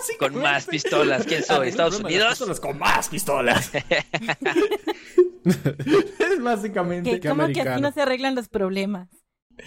Sí, Con más pistolas. ¿Quién soy? ¿Estados Unidos? Con más pistolas. es básicamente. Que que así americano. no se arreglan los problemas.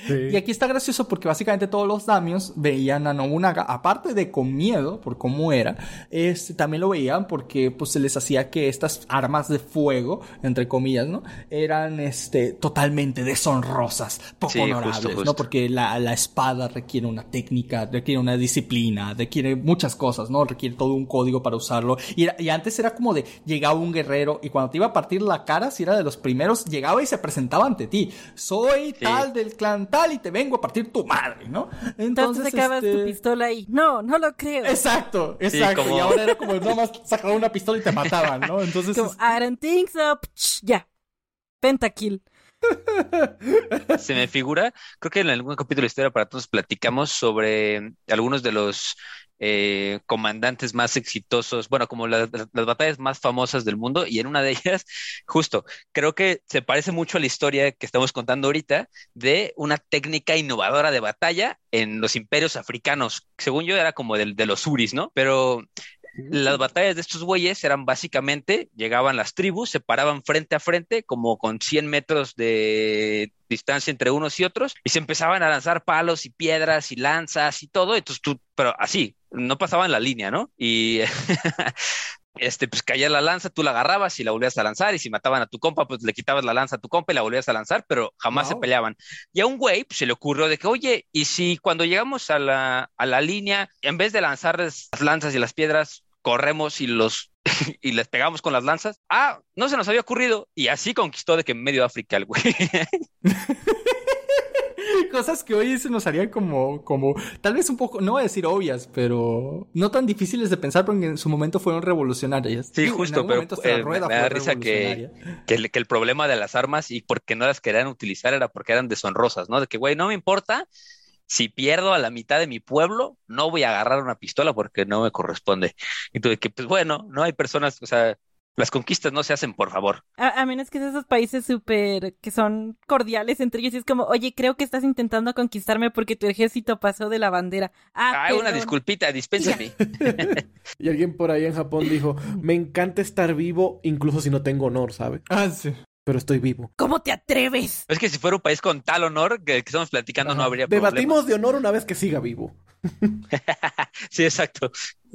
Sí. Y aquí está gracioso porque básicamente todos los damios veían a Nobunaga, aparte de con miedo por cómo era, este, también lo veían porque pues se les hacía que estas armas de fuego, entre comillas, ¿no? Eran este, totalmente deshonrosas, poco Sí, justo, honorables, justo. ¿no? Porque la, la espada requiere una técnica, requiere una disciplina, requiere muchas cosas, ¿no? Requiere todo un código para usarlo. Y, era- y antes era como de, llegaba un guerrero y cuando te iba a partir la cara, si era de los primeros, llegaba y se presentaba ante ti. Soy tal del clan tal y te vengo a partir tu madre, ¿no? Entonces sacabas este, tu pistola y no, no lo creo. Exacto, exacto. como- Y ahora era como nada más sacar una pistola y te mataban, ¿no? Entonces, Como, I don't think so. Ya. Pentakill. Se me figura, creo que en algún capítulo de Historia para Todos platicamos sobre algunos de los eh, comandantes más exitosos, bueno, como las, las batallas más famosas del mundo, y en una de ellas, justo, creo que se parece mucho a la historia que estamos contando ahorita de una técnica innovadora de batalla en los imperios africanos. Según yo era como del- de, los Uris, ¿no? Pero las batallas de estos güeyes eran básicamente, llegaban las tribus, se paraban frente a frente, como con 100 metros de distancia entre unos y otros, y se empezaban a lanzar palos y piedras y lanzas y todo, entonces tú, pero así, no pasaban la línea, ¿no? Y este, pues caía la lanza, tú la agarrabas y la volvías a lanzar, y si mataban a tu compa, pues le quitabas la lanza a tu compa y la volvías a lanzar, pero jamás se peleaban. Y a un güey pues, se le ocurrió de que, oye, y si cuando llegamos a la, a la línea, en vez de lanzarles las lanzas y las piedras, corremos y los y les pegamos con las lanzas. Ah, no se nos había ocurrido. Y así conquistó de que medio África el güey. cosas que hoy se nos harían como, como, tal vez un poco, no voy a decir obvias, pero no tan difíciles de pensar porque en su momento fueron revolucionarias. Sí, justo, pero eh, rueda me da risa que, que, el, que el problema de las armas y por qué no las querían utilizar era porque eran deshonrosas, ¿no? De que, güey, no me importa si pierdo a la mitad de mi pueblo, no voy a agarrar una pistola porque no me corresponde. Y tú de que, pues bueno, no hay personas, o sea, las conquistas no se hacen por favor. A, a menos que esos países súper que son cordiales entre ellos y es como, oye, creo que estás intentando conquistarme porque tu ejército pasó de la bandera. Ah, Ay, una disculpita, dispénsame. Y alguien por ahí en Japón dijo, me encanta estar vivo incluso si no tengo honor, ¿sabes? Ah, sí. Pero estoy vivo. ¿Cómo te atreves? Es que si fuera un país con tal honor que, que estamos platicando, no habría problema. Debatimos de honor una vez que siga vivo. Sí, exacto.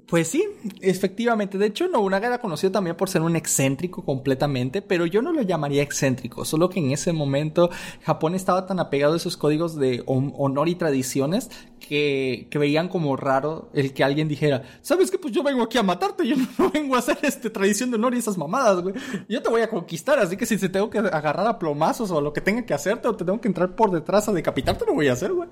Pues sí, efectivamente. De hecho, Nobunaga era conocido también por ser un excéntrico completamente, pero yo no lo llamaría excéntrico, solo que en ese momento Japón estaba tan apegado a esos códigos de hon- honor y tradiciones que, que veían como raro el que alguien dijera, ¿sabes qué? Pues yo vengo aquí a matarte, yo no vengo a hacer este tradición de honor y esas mamadas, güey. Yo te voy a conquistar, así que si te tengo que agarrar a plomazos o lo que tenga que hacerte o te tengo que entrar por detrás a decapitarte, lo voy a hacer, güey.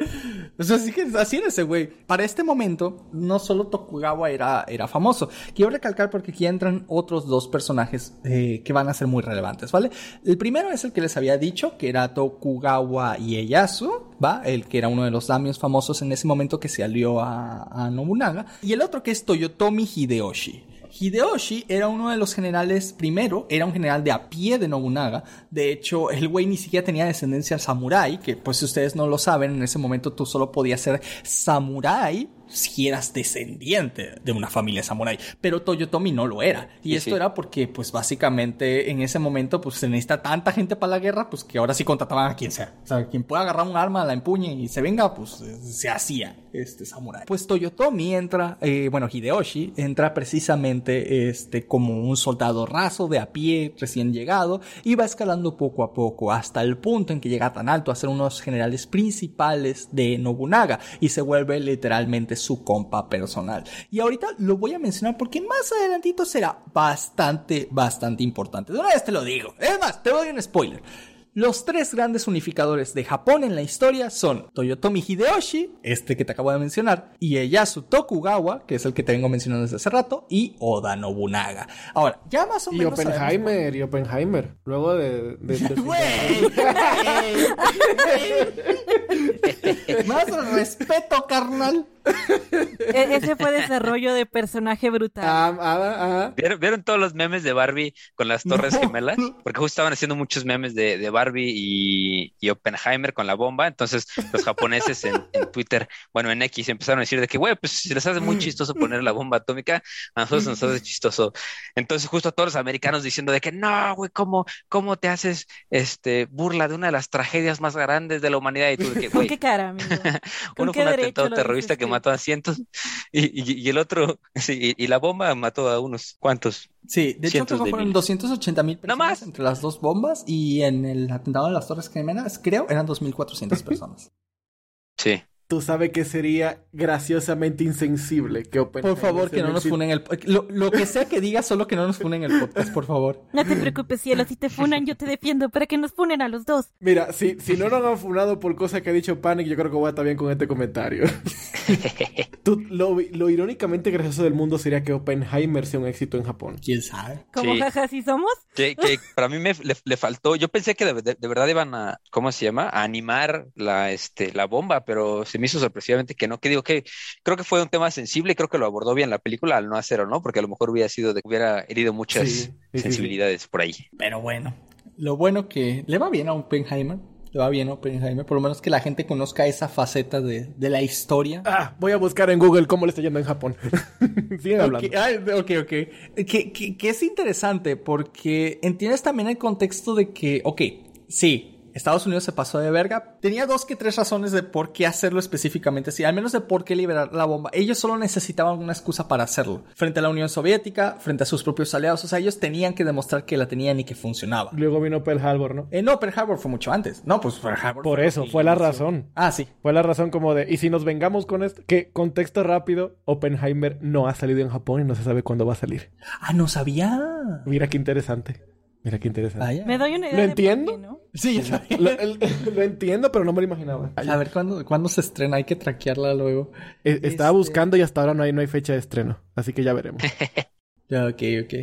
O sea, así que así era ese güey. Para este momento, no solo Tokugawa era, era famoso. Quiero recalcar porque aquí entran otros dos personajes eh, que van a ser muy relevantes, ¿vale? El primero es el que les había dicho, que era Tokugawa Ieyasu, ¿va? El que era uno de los damios famosos en ese momento que se alió a, Nobunaga. Y el otro que es Toyotomi Hideyoshi. Hideyoshi era uno de los generales, primero, era un general de a pie de Nobunaga. De hecho, el güey ni siquiera tenía descendencia samurái, que pues si ustedes no lo saben, en ese momento tú solo podías ser samurái si eras descendiente de una familia samurái. Pero Toyotomi no lo era. Y Sí, esto sí. era porque, pues básicamente, en ese momento, pues se necesita tanta gente para la guerra, pues que ahora sí contrataban a quien sea. O sea, quien pueda agarrar un arma, la empuñe y se venga, pues eh, se hacía este samurái. Pues Toyotomi entra, eh, bueno, Hideyoshi entra precisamente este, como un soldado raso de a pie, recién llegado, y va escalando poco a poco hasta el punto en que llega tan alto a ser uno de los generales principales de Nobunaga y se vuelve literalmente su compa personal. Y ahorita lo voy a mencionar porque más adelantito será bastante, bastante importante. De una vez te lo digo. Es más, te doy un spoiler. Los tres grandes unificadores de Japón en la historia son Toyotomi Hideyoshi, este que te acabo de mencionar, Ieyasu Tokugawa, que es el que te vengo mencionando desde hace rato, y Oda Nobunaga. Ahora, ya más o Y menos sabemos- Oppenheimer, y Oppenheimer. Luego de... de- de-. Más respeto, carnal. E- ese fue desarrollo de personaje brutal. Ah, ah, ah. ¿Vieron, vieron todos los memes de Barbie con las Torres No. Gemelas? Porque justo estaban haciendo muchos memes de, de Barbie y, y, Oppenheimer con la bomba. Entonces, los japoneses en, en Twitter, bueno, en X empezaron a decir de que, güey, pues si les hace muy chistoso poner la bomba atómica, a nosotros nos hace chistoso. Entonces, justo a todos los americanos diciendo de que, no, güey, ¿cómo, cómo te haces este burla de una de las tragedias más grandes de la humanidad? Y tú de que, ¿Con güey, qué cara, amigo? ¿Con uno qué fue un atentado terrorista dices que? Mató a cientos y, y- y el otro, sí, y, y la bomba mató a unos cuantos. Sí, de hecho creo que fueron miles. 280 mil personas más. entre las dos bombas y en el atentado de las Torres Gemelas, creo, eran 2.400 personas. Sí. Tú sabes que sería graciosamente insensible que Por favor, que no nos funen el... Lo, lo que sea que diga, solo que no nos funen el podcast, por favor. No te preocupes, cielo, si te funan yo te defiendo para que nos funen a los dos. Mira, si, si no nos han funado por cosas que ha dicho Panic, yo creo que voy a estar bien con este comentario. Tú- lo, lo irónicamente gracioso del mundo sería que Oppenheimer sea un éxito en Japón. ¿Quién sabe? Como Sí. jaja, si somos. Que, que para mí me, le, le faltó, yo pensé que de, de- de verdad iban a, ¿cómo se llama? A animar la, este, la bomba, pero se me hizo sorpresivamente que no, que digo que creo que fue un tema sensible y creo que lo abordó bien la película al no hacerlo, ¿no? Porque a lo mejor hubiera sido de, hubiera herido muchas Sí, sí, sí, sensibilidades por ahí. Pero bueno, lo bueno que le va bien a Oppenheimer, le va bien a Oppenheimer, por lo menos que la gente conozca esa faceta de, de la historia. Ah, voy a buscar en Google cómo le está yendo en Japón. Siguen hablando. Ok, ay, ok, ok. Que, que- que es interesante porque entiendes también el contexto de que, ok, sí, Estados Unidos se pasó de verga. Tenía dos que tres razones de por qué hacerlo específicamente así, al menos de por qué liberar la bomba. Ellos solo necesitaban una excusa para hacerlo. Frente a la Unión Soviética, frente a sus propios aliados, o sea, ellos tenían que demostrar que la tenían y que funcionaba. Luego vino Pearl Harbor, ¿no? Eh, no, Pearl Harbor fue mucho antes. No, pues Pearl Harbor. Por fue eso, fue la razón. Ah, sí. Fue la razón como de, y si nos vengamos con esto, que contexto rápido, Oppenheimer no ha salido en Japón y no se sabe cuándo va a salir. Ah, no sabía. Mira qué interesante. Mira qué interesante. Me doy una idea. ¿Lo de por entiendo? qué, ¿no? Sí. Lo, el- lo entiendo, pero no me lo imaginaba. A ver, ¿cuándo, ¿cuándo se estrena? Hay que traquearla luego. Eh, Estaba Este- buscando y hasta ahora no hay, no hay fecha de estreno. Así que ya veremos. Ya, ok, ok.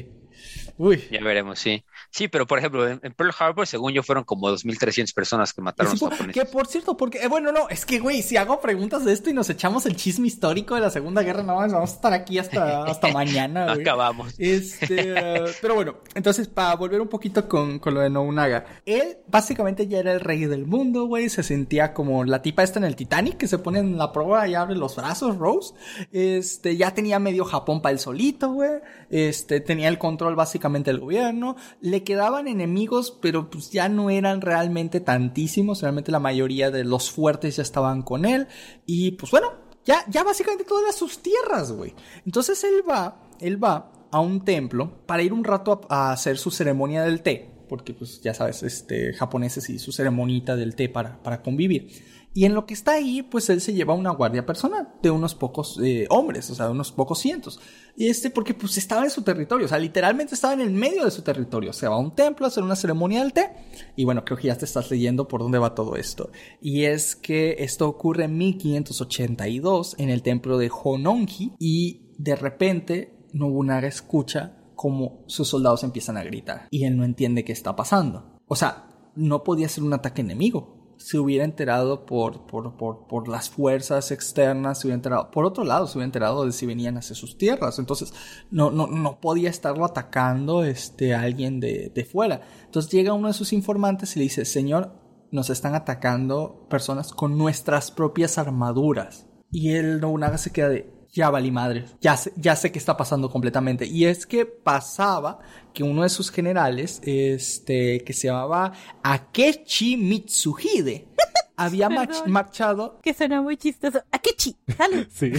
Uy. Ya veremos, sí. Sí, pero por ejemplo, en, en Pearl Harbor, según yo, fueron como 2.300 personas que mataron a Sí, los por- japoneses. que por cierto, porque, eh, bueno, no, es que, güey, si hago preguntas de esto y nos echamos el chisme histórico de la Segunda Guerra, no vamos a estar aquí hasta, hasta mañana, güey. Acabamos. Este, pero bueno, entonces, para volver un poquito con, con lo de Nobunaga, él básicamente ya era el rey del mundo, güey, se sentía como la tipa esta en el Titanic, que se pone en la prueba y abre los brazos, Rose, este, ya tenía medio Japón para él solito, güey, este, tenía el control básicamente del gobierno, le quedaban enemigos, pero pues ya no eran realmente tantísimos, realmente la mayoría de los fuertes ya estaban con él, y pues bueno, ya, ya básicamente todas sus tierras, güey. Entonces él va, él va a un templo para ir un rato a, a hacer su ceremonia del té. Porque, pues, ya sabes, este, japoneses y su ceremonita del té para, para convivir. Y en lo que está ahí, pues él se lleva una guardia personal de unos pocos eh, hombres, o sea, de unos pocos cientos. Y este, porque pues estaba en su territorio, o sea, literalmente estaba en el medio de su territorio. Se va a un templo a hacer una ceremonia del té. Y bueno, creo que ya te estás leyendo por dónde va todo esto. Y es que esto ocurre en 1582 en el templo de Hononji. Y de repente Nobunaga escucha como sus soldados empiezan a gritar. Y él no entiende qué está pasando. O sea, no podía ser un ataque enemigo se hubiera enterado por, por, por, por, las fuerzas externas, se hubiera enterado, por otro lado, se hubiera enterado de si venían hacia sus tierras. Entonces, no, no, no podía estarlo atacando este, alguien de, de fuera. Entonces llega uno de sus informantes y le dice, Señor, nos están atacando personas con nuestras propias armaduras. Y el Nobunaga se queda de, ya valí madre, ya sé, ya sé qué está pasando completamente. Y es que pasaba que uno de sus generales, este, que se llamaba Akechi Mitsuhide, había mach- marchado. Que suena muy chistoso. Akechi, salud. Sí,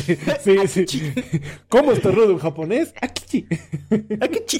sí, sí. ¿Cómo estornuda un japonés? Akichi. Akechi.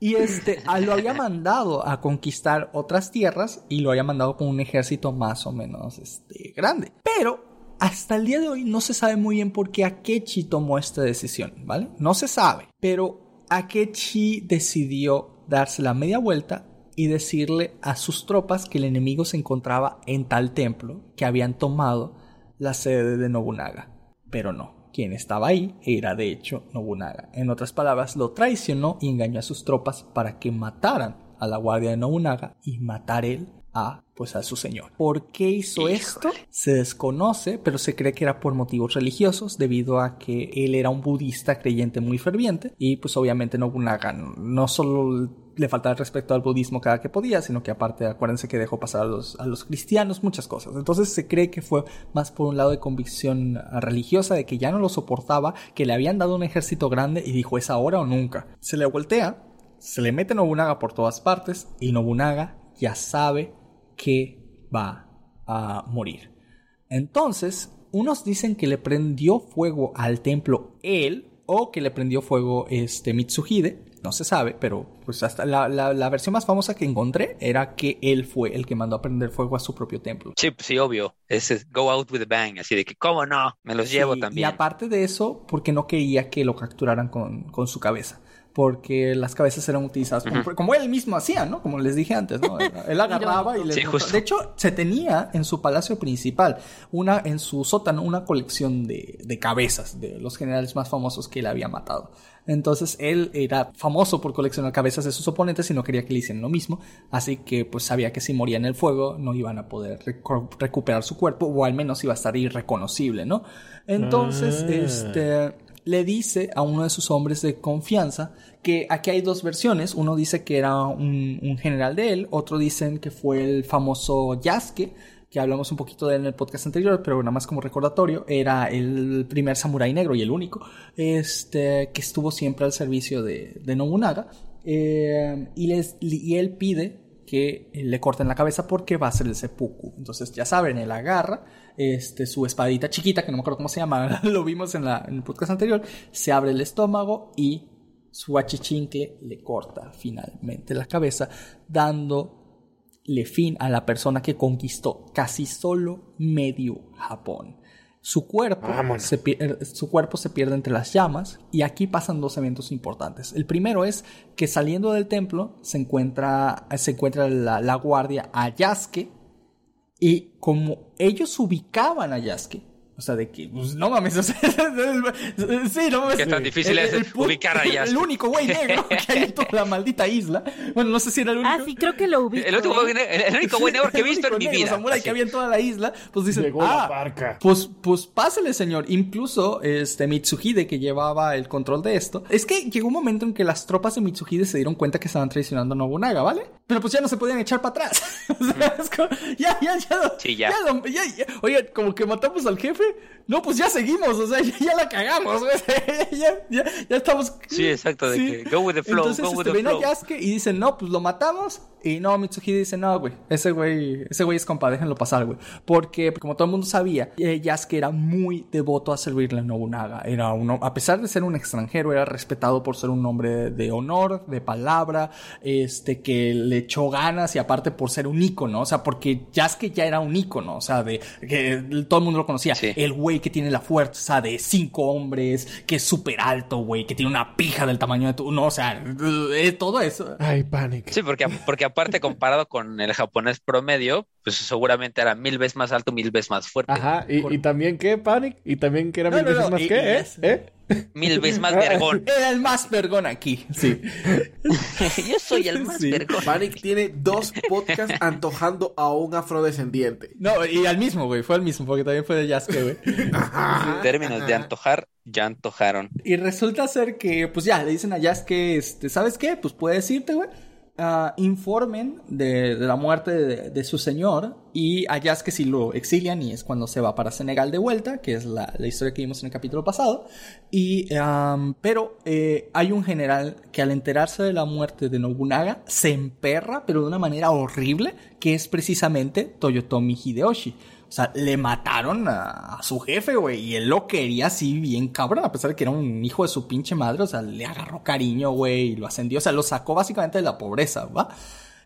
Y este, lo había mandado a conquistar otras tierras y lo había mandado con un ejército más o menos este, grande. Pero hasta el día de hoy no se sabe muy bien por qué Akechi tomó esta decisión, ¿vale? No se sabe. Pero Akechi decidió darse la media vuelta y decirle a sus tropas que el enemigo se encontraba en tal templo que habían tomado la sede de Nobunaga. Pero no, quien estaba ahí era de hecho Nobunaga. En otras palabras, lo traicionó y engañó a sus tropas para que mataran a la guardia de Nobunaga y matar él a pues a su señor. ¿Por qué hizo Híjole. esto? Se desconoce, pero se cree que era por motivos religiosos debido a que él era un budista creyente muy ferviente y pues obviamente Nobunaga no solo le faltaba el respeto al budismo cada que podía, sino que aparte acuérdense que dejó pasar a los, a los cristianos, muchas cosas. Entonces se cree que fue más por un lado de convicción religiosa, de que ya no lo soportaba, que le habían dado un ejército grande y dijo es ahora o nunca. Se le voltea, se le mete Nobunaga por todas partes y Nobunaga ya sabe que va a morir. Entonces, unos dicen que le prendió fuego al templo él o que le prendió fuego este Mitsuhide, no se sabe, pero pues hasta la, la, versión más famosa que encontré era que él fue el que mandó a prender fuego a su propio templo. Sí, sí, obvio. Es go out with a bang, así de que, ¿cómo no? Me los llevo también. Y aparte de eso, porque no quería que lo capturaran con, con su cabeza porque las cabezas eran utilizadas como, él mismo hacía, ¿no? Como les dije antes, ¿no? Él agarraba y les De hecho, se tenía en su palacio principal, una en su sótano, una colección de, de cabezas de los generales más famosos que él había matado. Entonces él era famoso por coleccionar cabezas de sus oponentes y no quería que le hicieran lo mismo, así que pues sabía que si moría en el fuego no iban a poder recuperar su cuerpo o al menos iba a estar irreconocible, ¿no? Entonces, ah. este le dice a uno de sus hombres de confianza que aquí hay dos versiones. Uno dice que era un, general de él, otro dicen que fue el famoso Yasuke, que hablamos un poquito de él en el podcast anterior, pero nada más como recordatorio, era el primer samurái negro y el único, este, que estuvo siempre al servicio de, de Nobunaga. Eh, y, les, y él pide que le corten la cabeza porque va a ser el seppuku. Entonces, ya saben, él agarra este, su espadita chiquita, que no me acuerdo cómo se llama, lo vimos en, la, en el podcast anterior, se abre el estómago y su achichincle le corta finalmente la cabeza, dándole fin a la persona que conquistó casi solo medio Japón. Su cuerpo, se, su cuerpo se pierde entre las llamas y aquí pasan dos eventos importantes. El primero es que saliendo del templo se encuentra, se encuentra la, la guardia a Yasuke y como ellos ubicaban a Yasuke, o sea, de que, pues no mames, o sea, sí, no mames. Que tan difícil es ubicar a. El único güey negro que hay en toda la maldita isla. Bueno, no sé si era el único. Ah, sí, creo que lo ubico. El, único, el único güey negro que he visto en mi vida. samurai que había en toda la isla, pues Llegó ah, la pues, pues pásale, señor. Incluso, este, Mitsuhide, que llevaba el control de esto, es que llegó un momento en que las tropas de Mitsuhide se dieron cuenta que estaban traicionando a Nobunaga, ¿vale? Pero pues ya no se podían echar para atrás. o sea, es como, ya, ya, ya. Sí, ya. ya, ya oye, como que matamos al jefe. No, pues ya seguimos, o sea, ya, la cagamos, ya, ya, ya, estamos. Sí, exacto, de que go with the flow, Entonces, go with este, the flow. Yasuke y dicen, no, pues lo matamos. Y no, Mitsuhide dice, no, güey, ese güey, ese güey es compa, déjenlo pasar, güey. Porque, como todo el mundo sabía, Yasuke era muy devoto a servirle a Nobunaga. Era uno, a pesar de ser un extranjero, era respetado por ser un hombre de honor, de palabra, este, que le echó ganas y aparte por ser un ícono, o sea, porque Yasuke ya era un ícono, o sea, de que todo el mundo lo conocía. El güey que tiene la fuerza de cinco hombres, que es súper alto, güey, que tiene una pija del tamaño de tu, no, o sea, eh, todo eso. Ay, panic. Sí, porque, porque aparte comparado con el japonés promedio, pues seguramente era mil veces más alto, mil veces más fuerte. Ajá, y, también qué, Panic, y también que era mil veces más qué, ¿eh? ¿eh? Mil veces más vergón. Era el más vergón aquí, sí. Yo soy el más vergón. Panic tiene dos podcasts antojando a un afrodescendiente. No, y al mismo, güey, fue al mismo, porque también fue de Yasuke, güey. En términos de antojar, ya antojaron. Y resulta ser que, pues ya, le dicen a Yasuke, este, ¿sabes qué? Pues puedes irte, güey Ah, informen de, la muerte de, su señor y allá es que si lo exilian y es cuando se va para Senegal de vuelta, que es la, historia que vimos en el capítulo pasado. Y, pero eh, hay un general que al enterarse de la muerte de Nobunaga se emperra, pero de una manera horrible, que es precisamente Toyotomi Hideyoshi. O sea, le mataron a, su jefe, güey. Y él lo quería así bien cabrón, a pesar de que era un hijo de su pinche madre. O sea, le agarró cariño, güey, y lo ascendió. O sea, lo sacó básicamente de la pobreza, ¿va?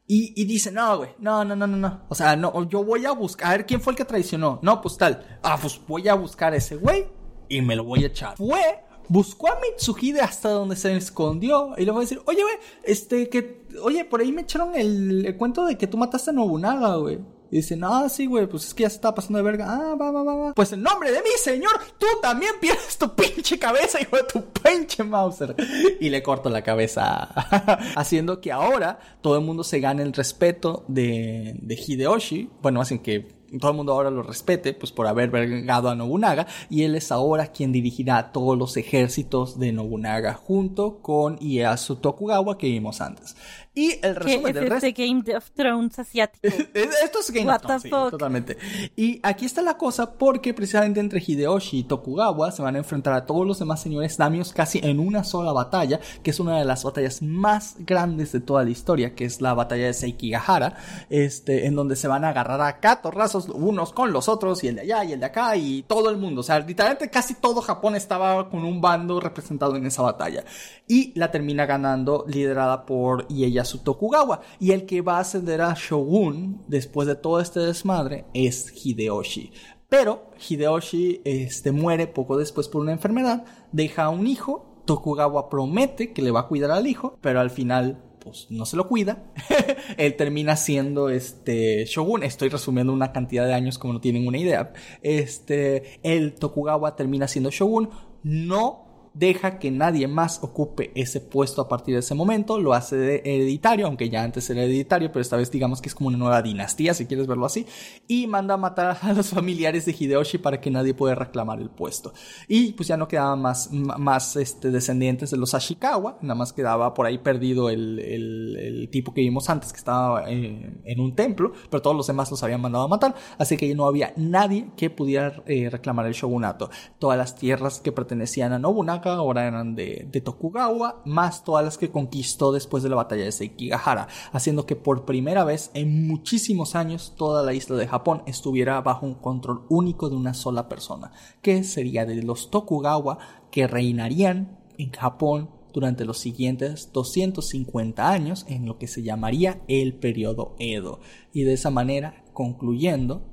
Y, y dice, no, güey, no, no, no, no, no. O sea, no, yo voy a buscar, a ver quién fue el que traicionó. No, pues tal. Ah, pues voy a buscar a ese güey y me lo voy a echar. Fue, buscó a Mitsuhide hasta donde se escondió y le voy a decir, oye, güey, este, que, oye, por ahí me echaron el, cuento de que tú mataste a Nobunaga, güey. Y dicen, ah, sí, güey, pues es que ya se está pasando de verga. Ah, va, va, va, va. Pues en nombre de mi señor, tú también pierdes tu pinche cabeza, hijo de tu pinche Mauser. Y le corto la cabeza. Haciendo que ahora todo el mundo se gane el respeto de, de Hideyoshi. Bueno, hacen que todo el mundo ahora lo respete, pues por haber vengado a Nobunaga, y él es ahora quien dirigirá todos los ejércitos de Nobunaga junto con Ieyasu Tokugawa que vimos antes. Y el ¿Qué resumen es del resto. este Game of Thrones asiático? Es- Esto es Game What of Thrones, the sí, totalmente. Y aquí está la cosa porque precisamente entre Hideyoshi y Tokugawa se van a enfrentar a todos los demás señores damios casi en una sola batalla, que es una de las batallas más grandes de toda la historia, que es la batalla de Seikigahara, este, en donde se van a agarrar a catorrazos unos con los otros y el de allá y el de acá y todo el mundo. O sea, literalmente casi todo Japón estaba con un bando representado en esa batalla. Y la termina ganando liderada por Ieyasu Tokugawa. Y el que va a ascender a Shogun después de todo este desmadre es Hideyoshi. Pero Hideyoshi este, muere poco después por una enfermedad, deja a un hijo, Tokugawa promete que le va a cuidar al hijo, pero al final pues no se lo cuida. Él termina siendo este shogun. Estoy resumiendo una cantidad de años como no tienen una idea. Este, el Tokugawa termina siendo shogun. No deja que nadie más ocupe ese puesto a partir de ese momento, lo hace hereditario, aunque ya antes era hereditario, pero esta vez digamos que es como una nueva dinastía, si quieres verlo así, y manda a matar a los familiares de Hideyoshi para que nadie pueda reclamar el puesto. Y pues ya no quedaban más, más este, descendientes de los Ashikawa, nada más quedaba por ahí perdido el, el- el tipo que vimos antes, que estaba eh, en un templo, pero todos los demás los habían mandado a matar, así que no había nadie que pudiera eh, reclamar el shogunato. Todas las tierras que pertenecían a Nobunaga ahora eran de, Tokugawa, más todas las que conquistó después de la batalla de Sekigahara, haciendo que por primera vez en muchísimos años toda la isla de Japón estuviera bajo un control único de una sola persona, que sería de los Tokugawa que reinarían en Japón durante los siguientes 250 años en lo que se llamaría el periodo Edo, y de esa manera concluyendo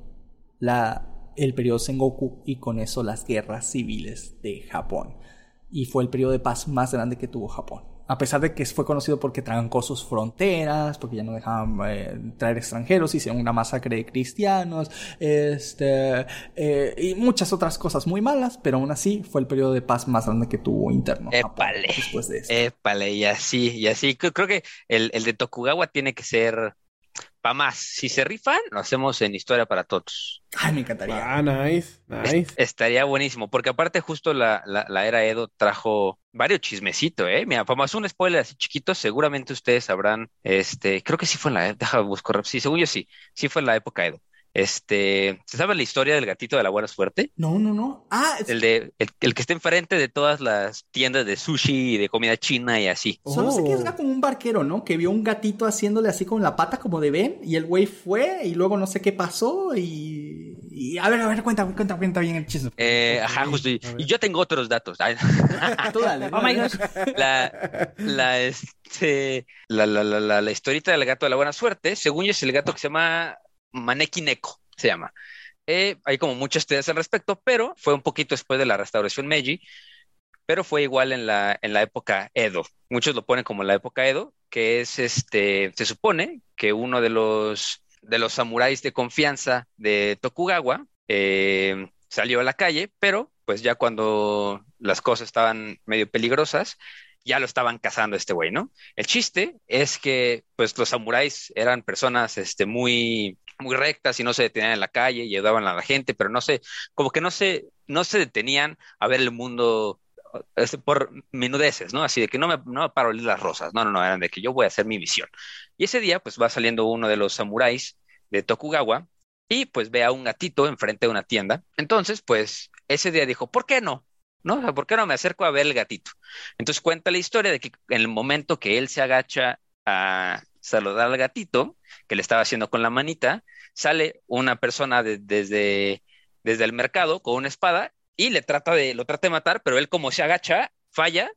el periodo Sengoku y con eso las guerras civiles de Japón. Y fue el periodo de paz más grande que tuvo Japón. A pesar de que fue conocido porque trancó sus fronteras, porque ya no dejaban eh, traer extranjeros, hicieron una masacre de cristianos, este, eh, y muchas otras cosas muy malas, pero aún así fue el periodo de paz más grande que tuvo interno. Japón Épale. después de eso. Épale, y así, y así. Creo, creo que el, el de Tokugawa tiene que ser para más. Si se rifan, lo hacemos en Historia para Todos. Ay, me encantaría. Ah, nice, nice. Estaría buenísimo, porque aparte justo la, la, la era Edo trajo varios chismecitos, ¿eh? Mira, para más un spoiler así chiquito, seguramente ustedes sabrán, este, creo que sí fue en la, déjame buscar, sí, según yo sí, sí fue en la época Edo. Este, ¿se sabe la historia del gatito de la buena suerte? No, no, no. Ah, es- El de, el, el que está enfrente de todas las tiendas de sushi y de comida china y así. Solo sé que Oh. era como un barquero, ¿no? Que vio un gatito haciéndole así con la pata como de Ben y el güey fue y luego no sé qué pasó y... y- a ver, a ver, cuenta, cuenta, cuenta bien el chisme. Eh, ajá, justo. Y, y yo tengo otros datos. Tú dale, Oh my gosh. la, la, este, la, la, la, la, la historieta del gato de la buena suerte, según yo es el gato que se llama Maneki Neko, se llama. Eh, hay como muchas teorías al respecto, pero fue un poquito después de la restauración Meiji, pero fue igual en la, en la época Edo. Muchos lo ponen como la época Edo, que es este, se supone que uno de los, de los samuráis de confianza de Tokugawa eh, salió a la calle, pero pues ya cuando las cosas estaban medio peligrosas, ya lo estaban cazando este güey, ¿no? El chiste es que pues los samuráis eran personas este, muy, muy rectas y no se detenían en la calle y ayudaban a la gente, pero no sé, como que no se, no se detenían a ver el mundo este, por menudeces, ¿no? Así de que no me, no me paro a oler las rosas, no, no, no, eran de que yo voy a hacer mi misión. Y ese día pues va saliendo uno de los samuráis de Tokugawa y pues ve a un gatito enfrente de una tienda. Entonces pues ese día dijo, ¿por qué no? ¿No? O ¿por qué no me acerco a ver el gatito? Entonces cuenta la historia de que en el momento que él se agacha a saludar al gatito, que le estaba haciendo con la manita, sale una persona de- desde, desde el mercado con una espada y le trata de, lo trata de matar, pero él como se agacha, falla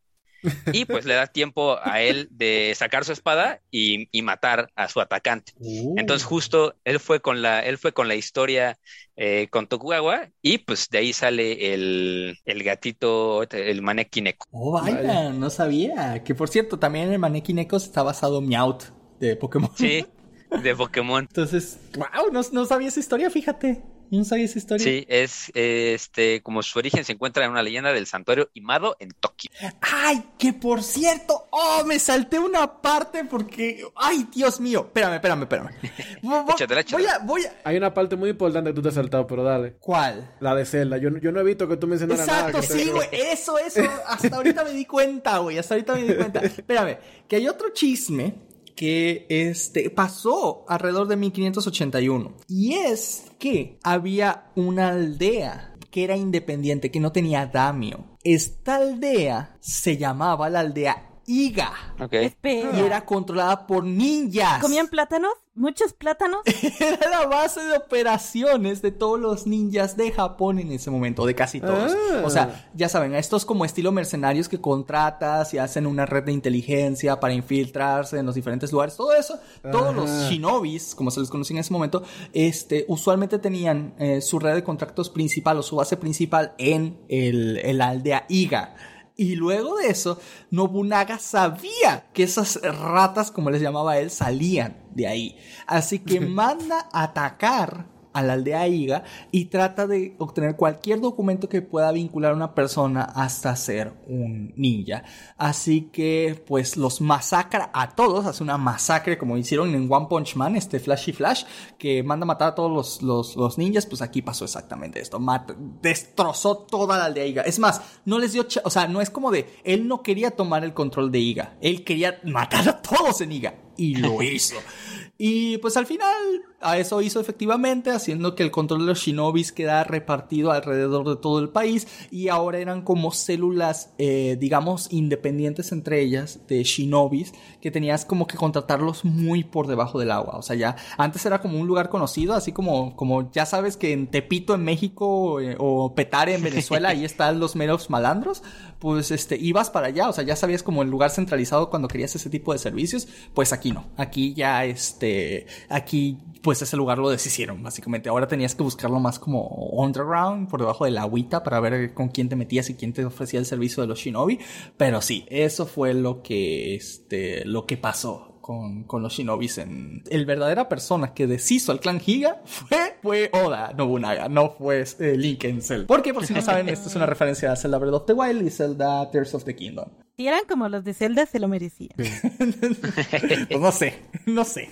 y pues le da tiempo a él de sacar su espada y, y matar a su atacante. Uh. Entonces justo él fue con la, él fue con la historia eh, con Tokugawa y pues de ahí sale el, el gatito, el Maneki Neko. Oh, vaya, no sabía. Que por cierto, también el Maneki Neko está basado en Meowth de Pokémon. Sí, de Pokémon. Entonces, wow, no, no sabía esa historia, fíjate. No sabía esa historia. Sí, es este, como su origen se encuentra en una leyenda del santuario Imado en Tokio. Ay, que por cierto, oh, me salté una parte porque, ay, Dios mío, espérame, espérame, espérame. Vo- Échatela, Voy échatela. a, voy a, Hay una parte muy importante que tú te has saltado, pero dale. ¿cuál? La de Zelda. Yo, no- yo no he visto que tú mencionaras nada. Exacto, sí, güey, eso, eso, hasta ahorita me di cuenta, güey, hasta ahorita me di cuenta. Espérame, que hay otro chisme que este pasó alrededor de 1581. Y es que había una aldea que era independiente, que no tenía damio. Esta aldea se llamaba la aldea Iga. Ok. Espera. Y era controlada por ninjas. ¿Comían plátanos? ¿Muchos plátanos? Era la base de operaciones de todos los ninjas de Japón en ese momento, de casi todos. Ah. O sea, ya saben, estos como estilo mercenarios que contratas y hacen una red de inteligencia para infiltrarse en los diferentes lugares, todo eso, todos los shinobis, como se les conocía en ese momento, este, usualmente tenían eh, su red de contactos principal o su base principal en el, en la aldea Iga. Y luego de eso, Nobunaga sabía que esas ratas, como les llamaba él, salían de ahí. Así que manda a atacar a la aldea Iga y trata de obtener cualquier documento que pueda vincular a una persona hasta ser un ninja. Así que pues los masacra a todos, hace una masacre como hicieron en One Punch Man, este Flashy Flash, que manda a matar a todos los, los, los ninjas, pues aquí pasó exactamente esto, Mat- destrozó toda la aldea Iga. Es más, no les dio, o sea, no es como de, él no quería tomar el control de Iga, él quería matar a todos en Iga y lo hizo. Y pues al final a eso hizo efectivamente, haciendo que el control de los shinobis quedara repartido alrededor de todo el país y ahora eran como células, eh, digamos, independientes entre ellas de shinobis que tenías como que contratarlos muy por debajo del agua. O sea, ya antes era como un lugar conocido, así como, como ya sabes que en Tepito en México eh, o Petare en Venezuela, ahí están los meros malandros, pues este, ibas para allá, o sea, ya sabías como el lugar centralizado cuando querías ese tipo de servicios, pues aquí no, aquí ya este, aquí pues ese lugar lo deshicieron, básicamente. Ahora tenías que buscarlo más como underground, por debajo de la agüita, para ver con quién te metías y quién te ofrecía el servicio de los shinobi. Pero sí, eso fue lo que, este, lo que pasó con, con los shinobis en... El verdadera persona que deshizo al clan Higa fue, fue Oda Nobunaga, no fue eh, Link en Zelda. Porque, por si no saben, esto es una referencia a Zelda Breath of the Wild y Zelda Tears of the Kingdom. Si eran como los de Zelda, se lo merecían. Pues no sé, no sé.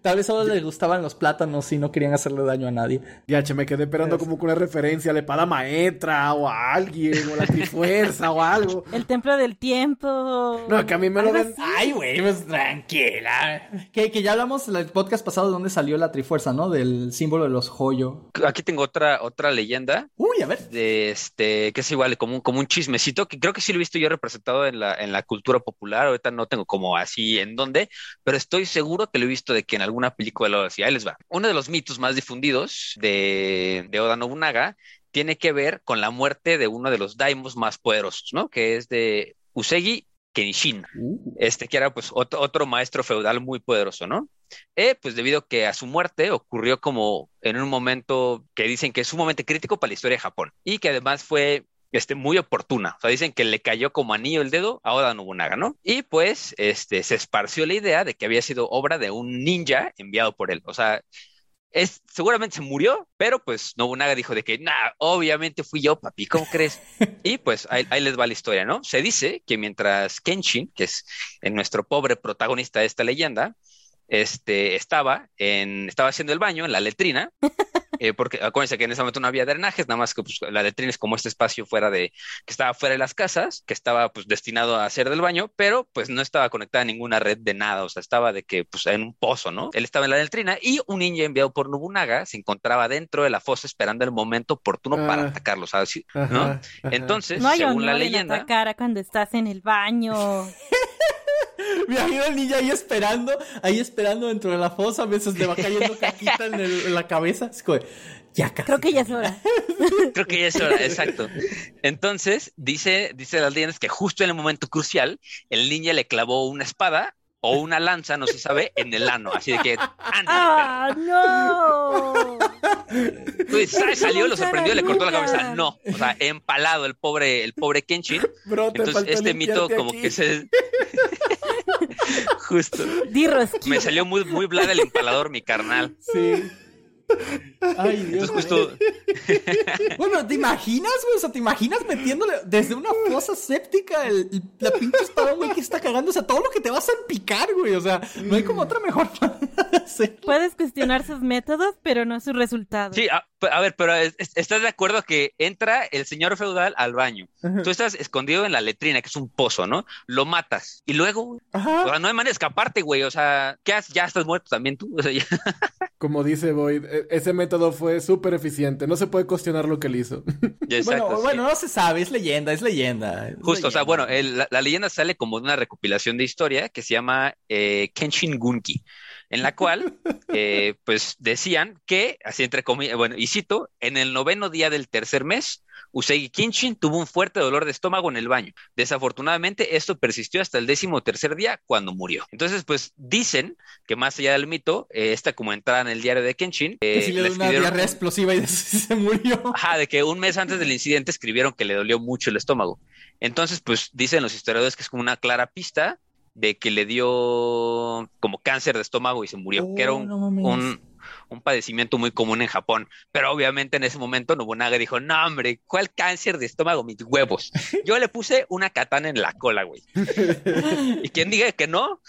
Tal vez solo les gustaban los plátanos y no querían hacerle daño a nadie. Ya, che, me quedé esperando como que una referencia a la espada maestra o a alguien o a la trifuerza o algo. El templo del tiempo. No, que a mí me lo ven. así. Ay, güey, pues tranquila. Que, que ya hablamos en el podcast pasado de dónde salió la trifuerza, ¿no? Del símbolo de los joyo. Aquí tengo otra, otra leyenda Uy, a ver. de este, que es igual como un, como un chismecito, que creo que sí lo he visto yo representado en la, en la cultura popular. Ahorita no tengo como así en dónde, pero estoy seguro que lo he visto de que en alguna película lo decía. Ahí les va. Uno de los mitos más difundidos de, de Oda Nobunaga tiene que ver con la muerte de uno de los daimos más poderosos, ¿no? Que es de Usegi Kenshin este que era pues otro, otro maestro feudal muy poderoso, ¿no? Eh, pues debido a que a su muerte ocurrió como en un momento que dicen que es sumamente crítico para la historia de Japón y que además fue este, muy oportuna. O sea, dicen que le cayó como anillo el dedo a Oda Nobunaga, ¿no? Y pues este, se esparció la idea de que había sido obra de un ninja enviado por él. O sea, es, seguramente se murió, pero pues Nobunaga dijo de que, nah, obviamente fui yo, papi, ¿cómo crees? Y pues ahí, ahí les va la historia, ¿no? Se dice que mientras Kenshin, que es eh, nuestro pobre protagonista de esta leyenda, este, estaba, en, estaba haciendo el baño en la letrina, eh, porque acuérdense que en ese momento no había drenajes, nada más que pues, la letrina es como este espacio fuera de, que estaba fuera de las casas, que estaba pues destinado a hacer del baño, pero pues no estaba conectada a ninguna red de nada, o sea, estaba de que pues en un pozo, ¿no? Él estaba en la letrina y un ninja enviado por Nobunaga se encontraba dentro de la fosa esperando el momento oportuno para Ah. atacarlo, ¿sabes? ¿No? ajá. Entonces, No hay según la leyenda, atacar a cuando estás en el baño. Me imagino al ninja ahí esperando, ahí esperando dentro de la fosa, a veces le va cayendo caquita en, el- en la cabeza. Es como, ya casi. Creo que ya es hora. Creo que ya es hora, exacto. Entonces, dice, dice las leyendas que justo en el momento crucial, el ninja le clavó una espada o una lanza, no se sabe, en el ano. Así de que, anda. ¡Ah, no! Pues, ¿sabes? Salió, lo sorprendió, le cortó la cabeza. No, o sea, empalado el pobre, el pobre Kenshin. Bro, Entonces, este mito como aquí. que se... Justo. Di. Me salió muy, muy blada el empalador, mi carnal. Sí. Ay, Dios. Entonces, justo, Bueno, ¿te imaginas, güey? O sea, ¿te imaginas metiéndole desde una fosa séptica el, el- la pinche espada, güey, que está cagando? O sea, todo lo que te vas a picar, güey. O sea, no hay como otra mejor manera de. Puedes cuestionar sus métodos, pero no sus resultados. Sí, a, a ver, pero es- es- ¿estás de acuerdo que entra el señor feudal al baño? Tú estás escondido en la letrina, que es un pozo, ¿no? Lo matas. Y luego, güey, o Ajá. sea, no hay manera de escaparte, güey. O sea, ¿qué haces? Ya estás muerto también tú. O sea, ya- Como dice Boyd, e- ese método fue súper eficiente. No se puede cuestionar lo que él hizo. exacto, Bueno, sí. bueno, no se sabe, es leyenda, es leyenda. es Justo, o sea, bueno, el- la, la leyenda sale como de una recopilación de historia que se llama eh, Kenshin Gunki, en la cual, eh, pues decían que, así entre comillas, bueno, y cito, en el noveno día del tercer mes, Usagi Kenshin tuvo un fuerte dolor de estómago en el baño. Desafortunadamente, esto persistió hasta el décimo tercer día cuando murió. Entonces, pues dicen que más allá del mito, eh, esta como entrada en el diario de Kenshin, Que eh, sí le le dio una diarrea explosiva y se murió. Ajá, de que un mes antes del incidente escribieron que le dolió mucho el estómago. Entonces, pues dicen los historiadores que es como una clara pista de que le dio como cáncer de estómago y se murió, que era Oh, un, no mames. un, un padecimiento muy común en Japón. Pero obviamente en ese momento Nobunaga dijo, no hombre, ¿cuál cáncer de estómago? Mis huevos. Yo le puse una katana en la cola, güey. y quien diga que no,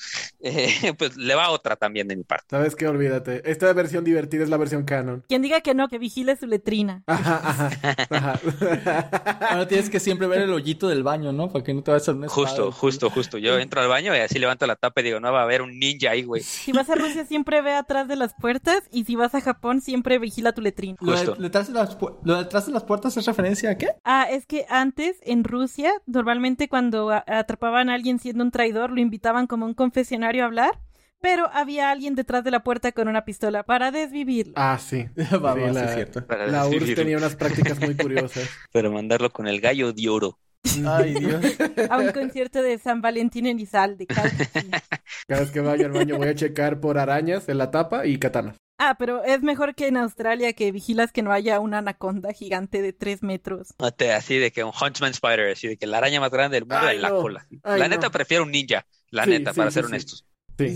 eh, pues le va otra también de mi parte. ¿Sabes qué? Olvídate. Esta versión divertida es la versión canon. Quien diga que no, que vigile su letrina. Ajá, ajá, ajá. Ahora tienes que siempre ver el hoyito del baño, ¿no? Para que no te vayas a espada. Justo, justo, justo. Yo entro al baño y así levanto la tapa y digo, no va a haber un ninja ahí, güey. Si vas a Rusia, siempre ve atrás de las puertas. Y si vas a Japón, siempre vigila tu letrina. Lo de, detrás de las, pu- lo de detrás de las puertas es referencia a qué? Ah, es que antes en Rusia, normalmente cuando atrapaban a alguien siendo un traidor, lo invitaban como a un confesionario a hablar. Pero había alguien detrás de la puerta con una pistola para desvivirlo. Ah, sí. Va, Sí, la, es cierto. Para la URSS tenía unas prácticas muy curiosas. Pero mandarlo con el gallo de oro. Ay, Dios. A un concierto de San Valentín en Izalde. Cada vez que vaya al baño voy a checar por arañas en la tapa y katanas. Ah, pero es mejor que en Australia que vigilas que no haya una anaconda gigante de tres metros. No te- Así de que un Huntsman Spider, así de que la araña más grande del mundo Ay, en la no. cola. Ay, la no. neta prefiero un ninja, la Sí, neta, sí, para sí, ser sí. honestos. Sí.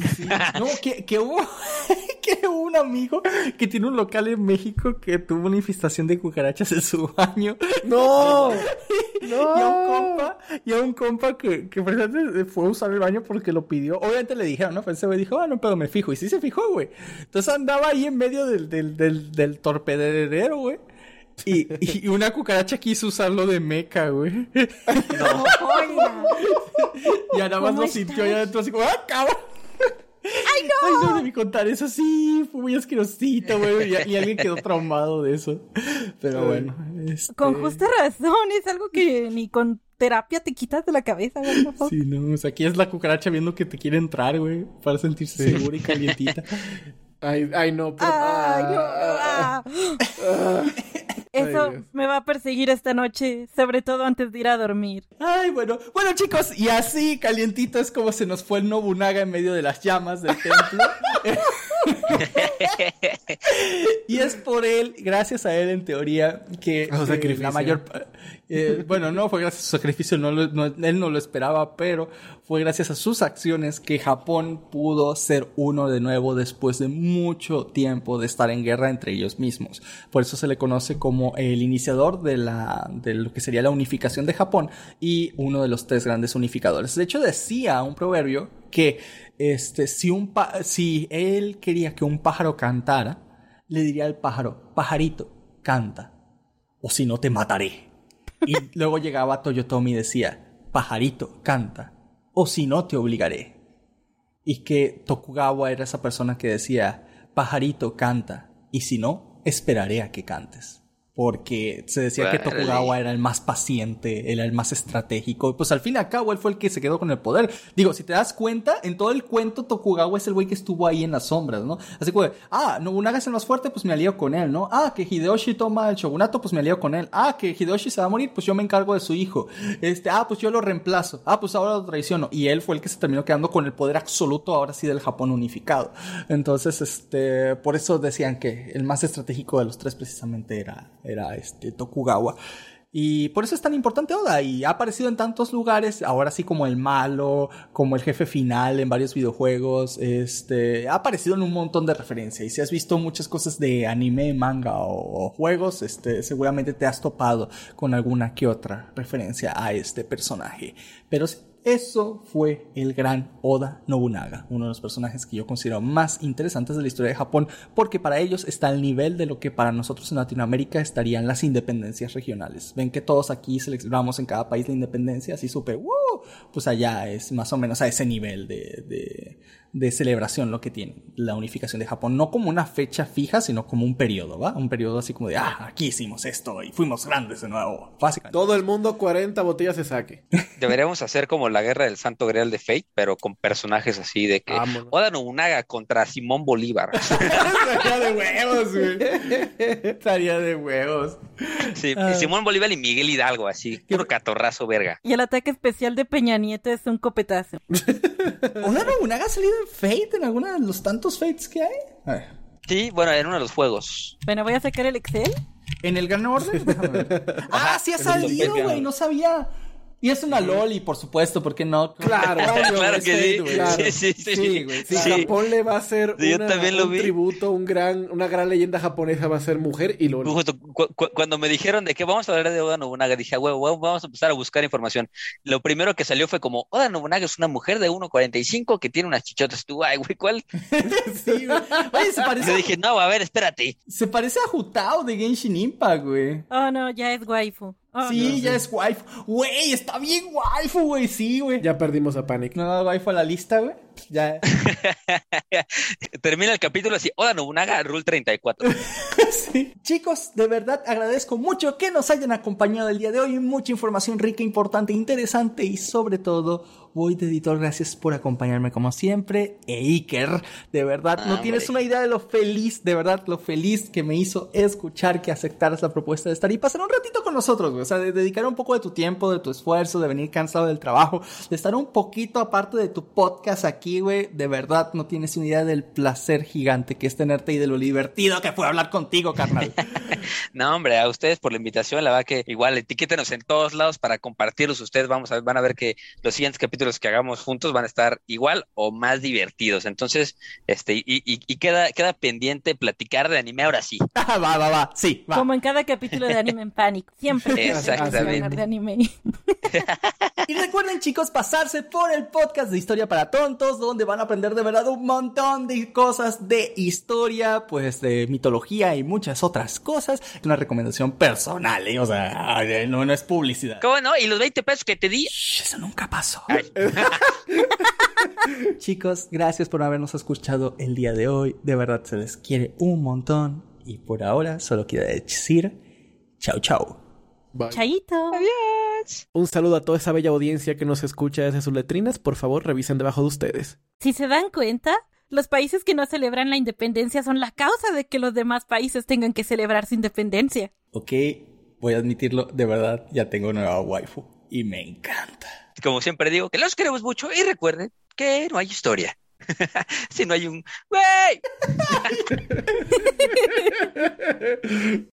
No, que, que hubo que hubo un amigo que tiene un local en México que tuvo una infestación de cucarachas en su baño. ¡No! Y a un compa, y a un compa que, que precisamente fue a usar el baño porque lo pidió. Obviamente le dijeron, ¿no? Pues ese güey dijo, ah, no, pero me fijo. Y sí se fijó, güey. Entonces andaba ahí en medio del, del, del, del torpederero, güey. Y, y una cucaracha quiso usarlo de meca, güey. Oiga. Y nada más ¿Cómo lo sintió estás? adentro así como, ¡ah, cabrón! ¡Ay, no! Ay, no debí contar eso. Sí, fue muy asquerosito, güey. Y, y alguien quedó traumado de eso. Pero bueno. este, Con justa razón, es algo que ni con terapia te quitas de la cabeza, güey, por favor. Sí, no. O sea, aquí es la cucaracha viendo que te quiere entrar, güey. Para sentirse Sí. segura y calientita. Ay, ay, no. pero- Ay, no. Ah, ah. Eso Ay, me va a perseguir esta noche, sobre todo antes de ir a dormir. Ay, bueno. Bueno, chicos, y así calientito es como se nos fue el Nobunaga en medio de las llamas del templo. y es por él, gracias a él en teoría, que eh, la mayor... eh, bueno, no fue gracias a su sacrificio, no lo- no- él no lo esperaba, pero fue gracias a sus acciones que Japón pudo ser uno de nuevo después de mucho tiempo de estar en guerra entre ellos mismos. Por eso se le conoce como el iniciador de, la, de lo que sería la unificación de Japón y uno de los tres grandes unificadores. De hecho, decía un proverbio que este, si, un si él quería que un pájaro cantara, le diría al pájaro, pajarito, canta, o si no te mataré. Y luego llegaba Toyotomi y decía, pajarito, canta, o si no te obligaré. Y que Tokugawa era esa persona que decía, pajarito, canta, y si no, esperaré a que cantes. Porque se decía que. Tokugawa era el más paciente, era el más estratégico. Y pues al fin y al cabo él fue el que se quedó con el poder. Digo, si te das cuenta, en todo el cuento Tokugawa es el güey que estuvo ahí en las sombras, ¿no? Así que, ah, Nobunaga es el más fuerte, pues me alío con él, ¿no? Ah, que Hideyoshi toma el shogunato, pues me alío con él. Ah, que Hideyoshi se va a morir, pues yo me encargo de su hijo. Este, ah, pues yo lo reemplazo. Ah, pues ahora lo traiciono. Y él fue el que se terminó quedando con el poder absoluto ahora sí del Japón unificado. Entonces, este, por eso decían que el más estratégico de los tres precisamente era, era este Tokugawa. Y por eso es tan importante Oda y ha aparecido en tantos lugares, ahora sí como el malo, como el jefe final en varios videojuegos, este, ha aparecido en un montón de referencias y si has visto muchas cosas de anime, manga o, o juegos, este, seguramente te has topado con alguna que otra referencia a este personaje. Pero sí, eso fue el gran Oda Nobunaga, uno de los personajes que yo considero más interesantes de la historia de Japón, porque para ellos está al nivel de lo que para nosotros en Latinoamérica estarían las independencias regionales. Ven que todos aquí celebramos en cada país la independencia, así supe, ¡wow! Pues allá es más o menos a ese nivel de, de, de celebración lo que tiene la unificación de Japón, no como una fecha fija, sino como un periodo, ¿va? Un periodo así como de, ah, aquí hicimos esto y fuimos grandes de nuevo, básicamente. Todo el mundo 40 botellas de saque. Deberíamos hacer como la guerra del Santo Grial de Fate, pero con personajes así de que Vámonos. Oda Nobunaga contra Simón Bolívar. Estaría de huevos, güey. Estaría de huevos. Sí, Ah. Simón Bolívar y Miguel Hidalgo, así, puro catorrazo verga. Y el ataque especial de Peña Nieto es un copetazo. ¿Oda Nobunaga ha salido en Fate en alguno de los tantos Fates que hay? A ver. Sí, bueno, en uno de los juegos. Bueno, voy a sacar el Excel. ¿En el Gran Orden? Déjame ver. ah, sí ha salido, güey, no sabía. Y es una Loli, por supuesto, ¿por qué no? Claro, obvio, Claro es que sí. Güey. Claro. Sí, sí, sí. Sí, güey. Si Sí. Japón le va a hacer Sí, yo una- también lo un vi. tributo, un gran, una gran leyenda japonesa va a ser mujer y lo Justo cu- cu- cuando me dijeron de que vamos a hablar de Oda Nobunaga, dije, huevo, huevo, vamos a empezar a buscar información. Lo primero que salió fue como, Oda Nobunaga es una mujer de 1.45 que tiene unas chichotas. Tú, ay, güey, ¿cuál? Sí, güey. Oye, se parece, yo dije, no, a ver, espérate. se parece a Jutao de Genshin Impact, güey. Oh, no, ya es waifu. Oh, sí, no. ya es waifu. Güey, está bien waifu, güey, sí, güey. Ya perdimos a Panic. No, waifu a la lista, güey. Ya. Termina el capítulo así, Oda Nobunaga, Rule 34. Sí. Chicos, de verdad agradezco mucho que nos hayan acompañado el día de hoy. Mucha información rica, importante, interesante y sobre todo, voy de editor, gracias por acompañarme como siempre. E Iker, de verdad, no Ah, tienes una idea de lo feliz, de verdad, lo feliz que me hizo escuchar que aceptaras la propuesta de estar y pasar un ratito con nosotros, güey. O sea, de dedicar un poco de tu tiempo, de tu esfuerzo, de venir cansado del trabajo, de estar un poquito aparte de tu podcast aquí, güey. De verdad, no tienes una idea del placer gigante que es tenerte y de lo divertido que fue hablar contigo, carnal. No, hombre, a ustedes por la invitación, la verdad que igual etiquétenos en todos lados para compartirlos. Ustedes vamos a, van a ver que los siguientes capítulos que hagamos juntos van a estar igual o más divertidos. Entonces, este, y, y, y queda, queda pendiente platicar de anime ahora sí. va, va, va, sí, va. Como en cada capítulo de Anime en Pánico. Siempre Exactamente. de anime. Y recuerden, chicos, pasarse por el podcast de Historia para Tontos, donde van a aprender de verdad un montón de cosas de historia, pues de mitología y muchas otras cosas. Es una recomendación personal, ¿eh? O sea, no, no es publicidad. ¿Cómo no? Y los 20 pesos que te di. Shh, eso nunca pasó. Ay. Chicos, gracias por habernos escuchado el día de hoy. De verdad se les quiere un montón. Y por ahora solo quiero decir, chau, chau. Bye. Chaito. Un saludo a toda esa bella audiencia que nos escucha desde sus letrinas. Por favor, revisen debajo de ustedes. Si se dan cuenta, los países que no celebran la independencia son la causa de que los demás países tengan que celebrar su independencia. Ok, voy a admitirlo, de verdad ya tengo nueva waifu. Y me encanta. Como siempre digo, que los queremos mucho y recuerden que no hay historia. si no hay un... ¡Güey!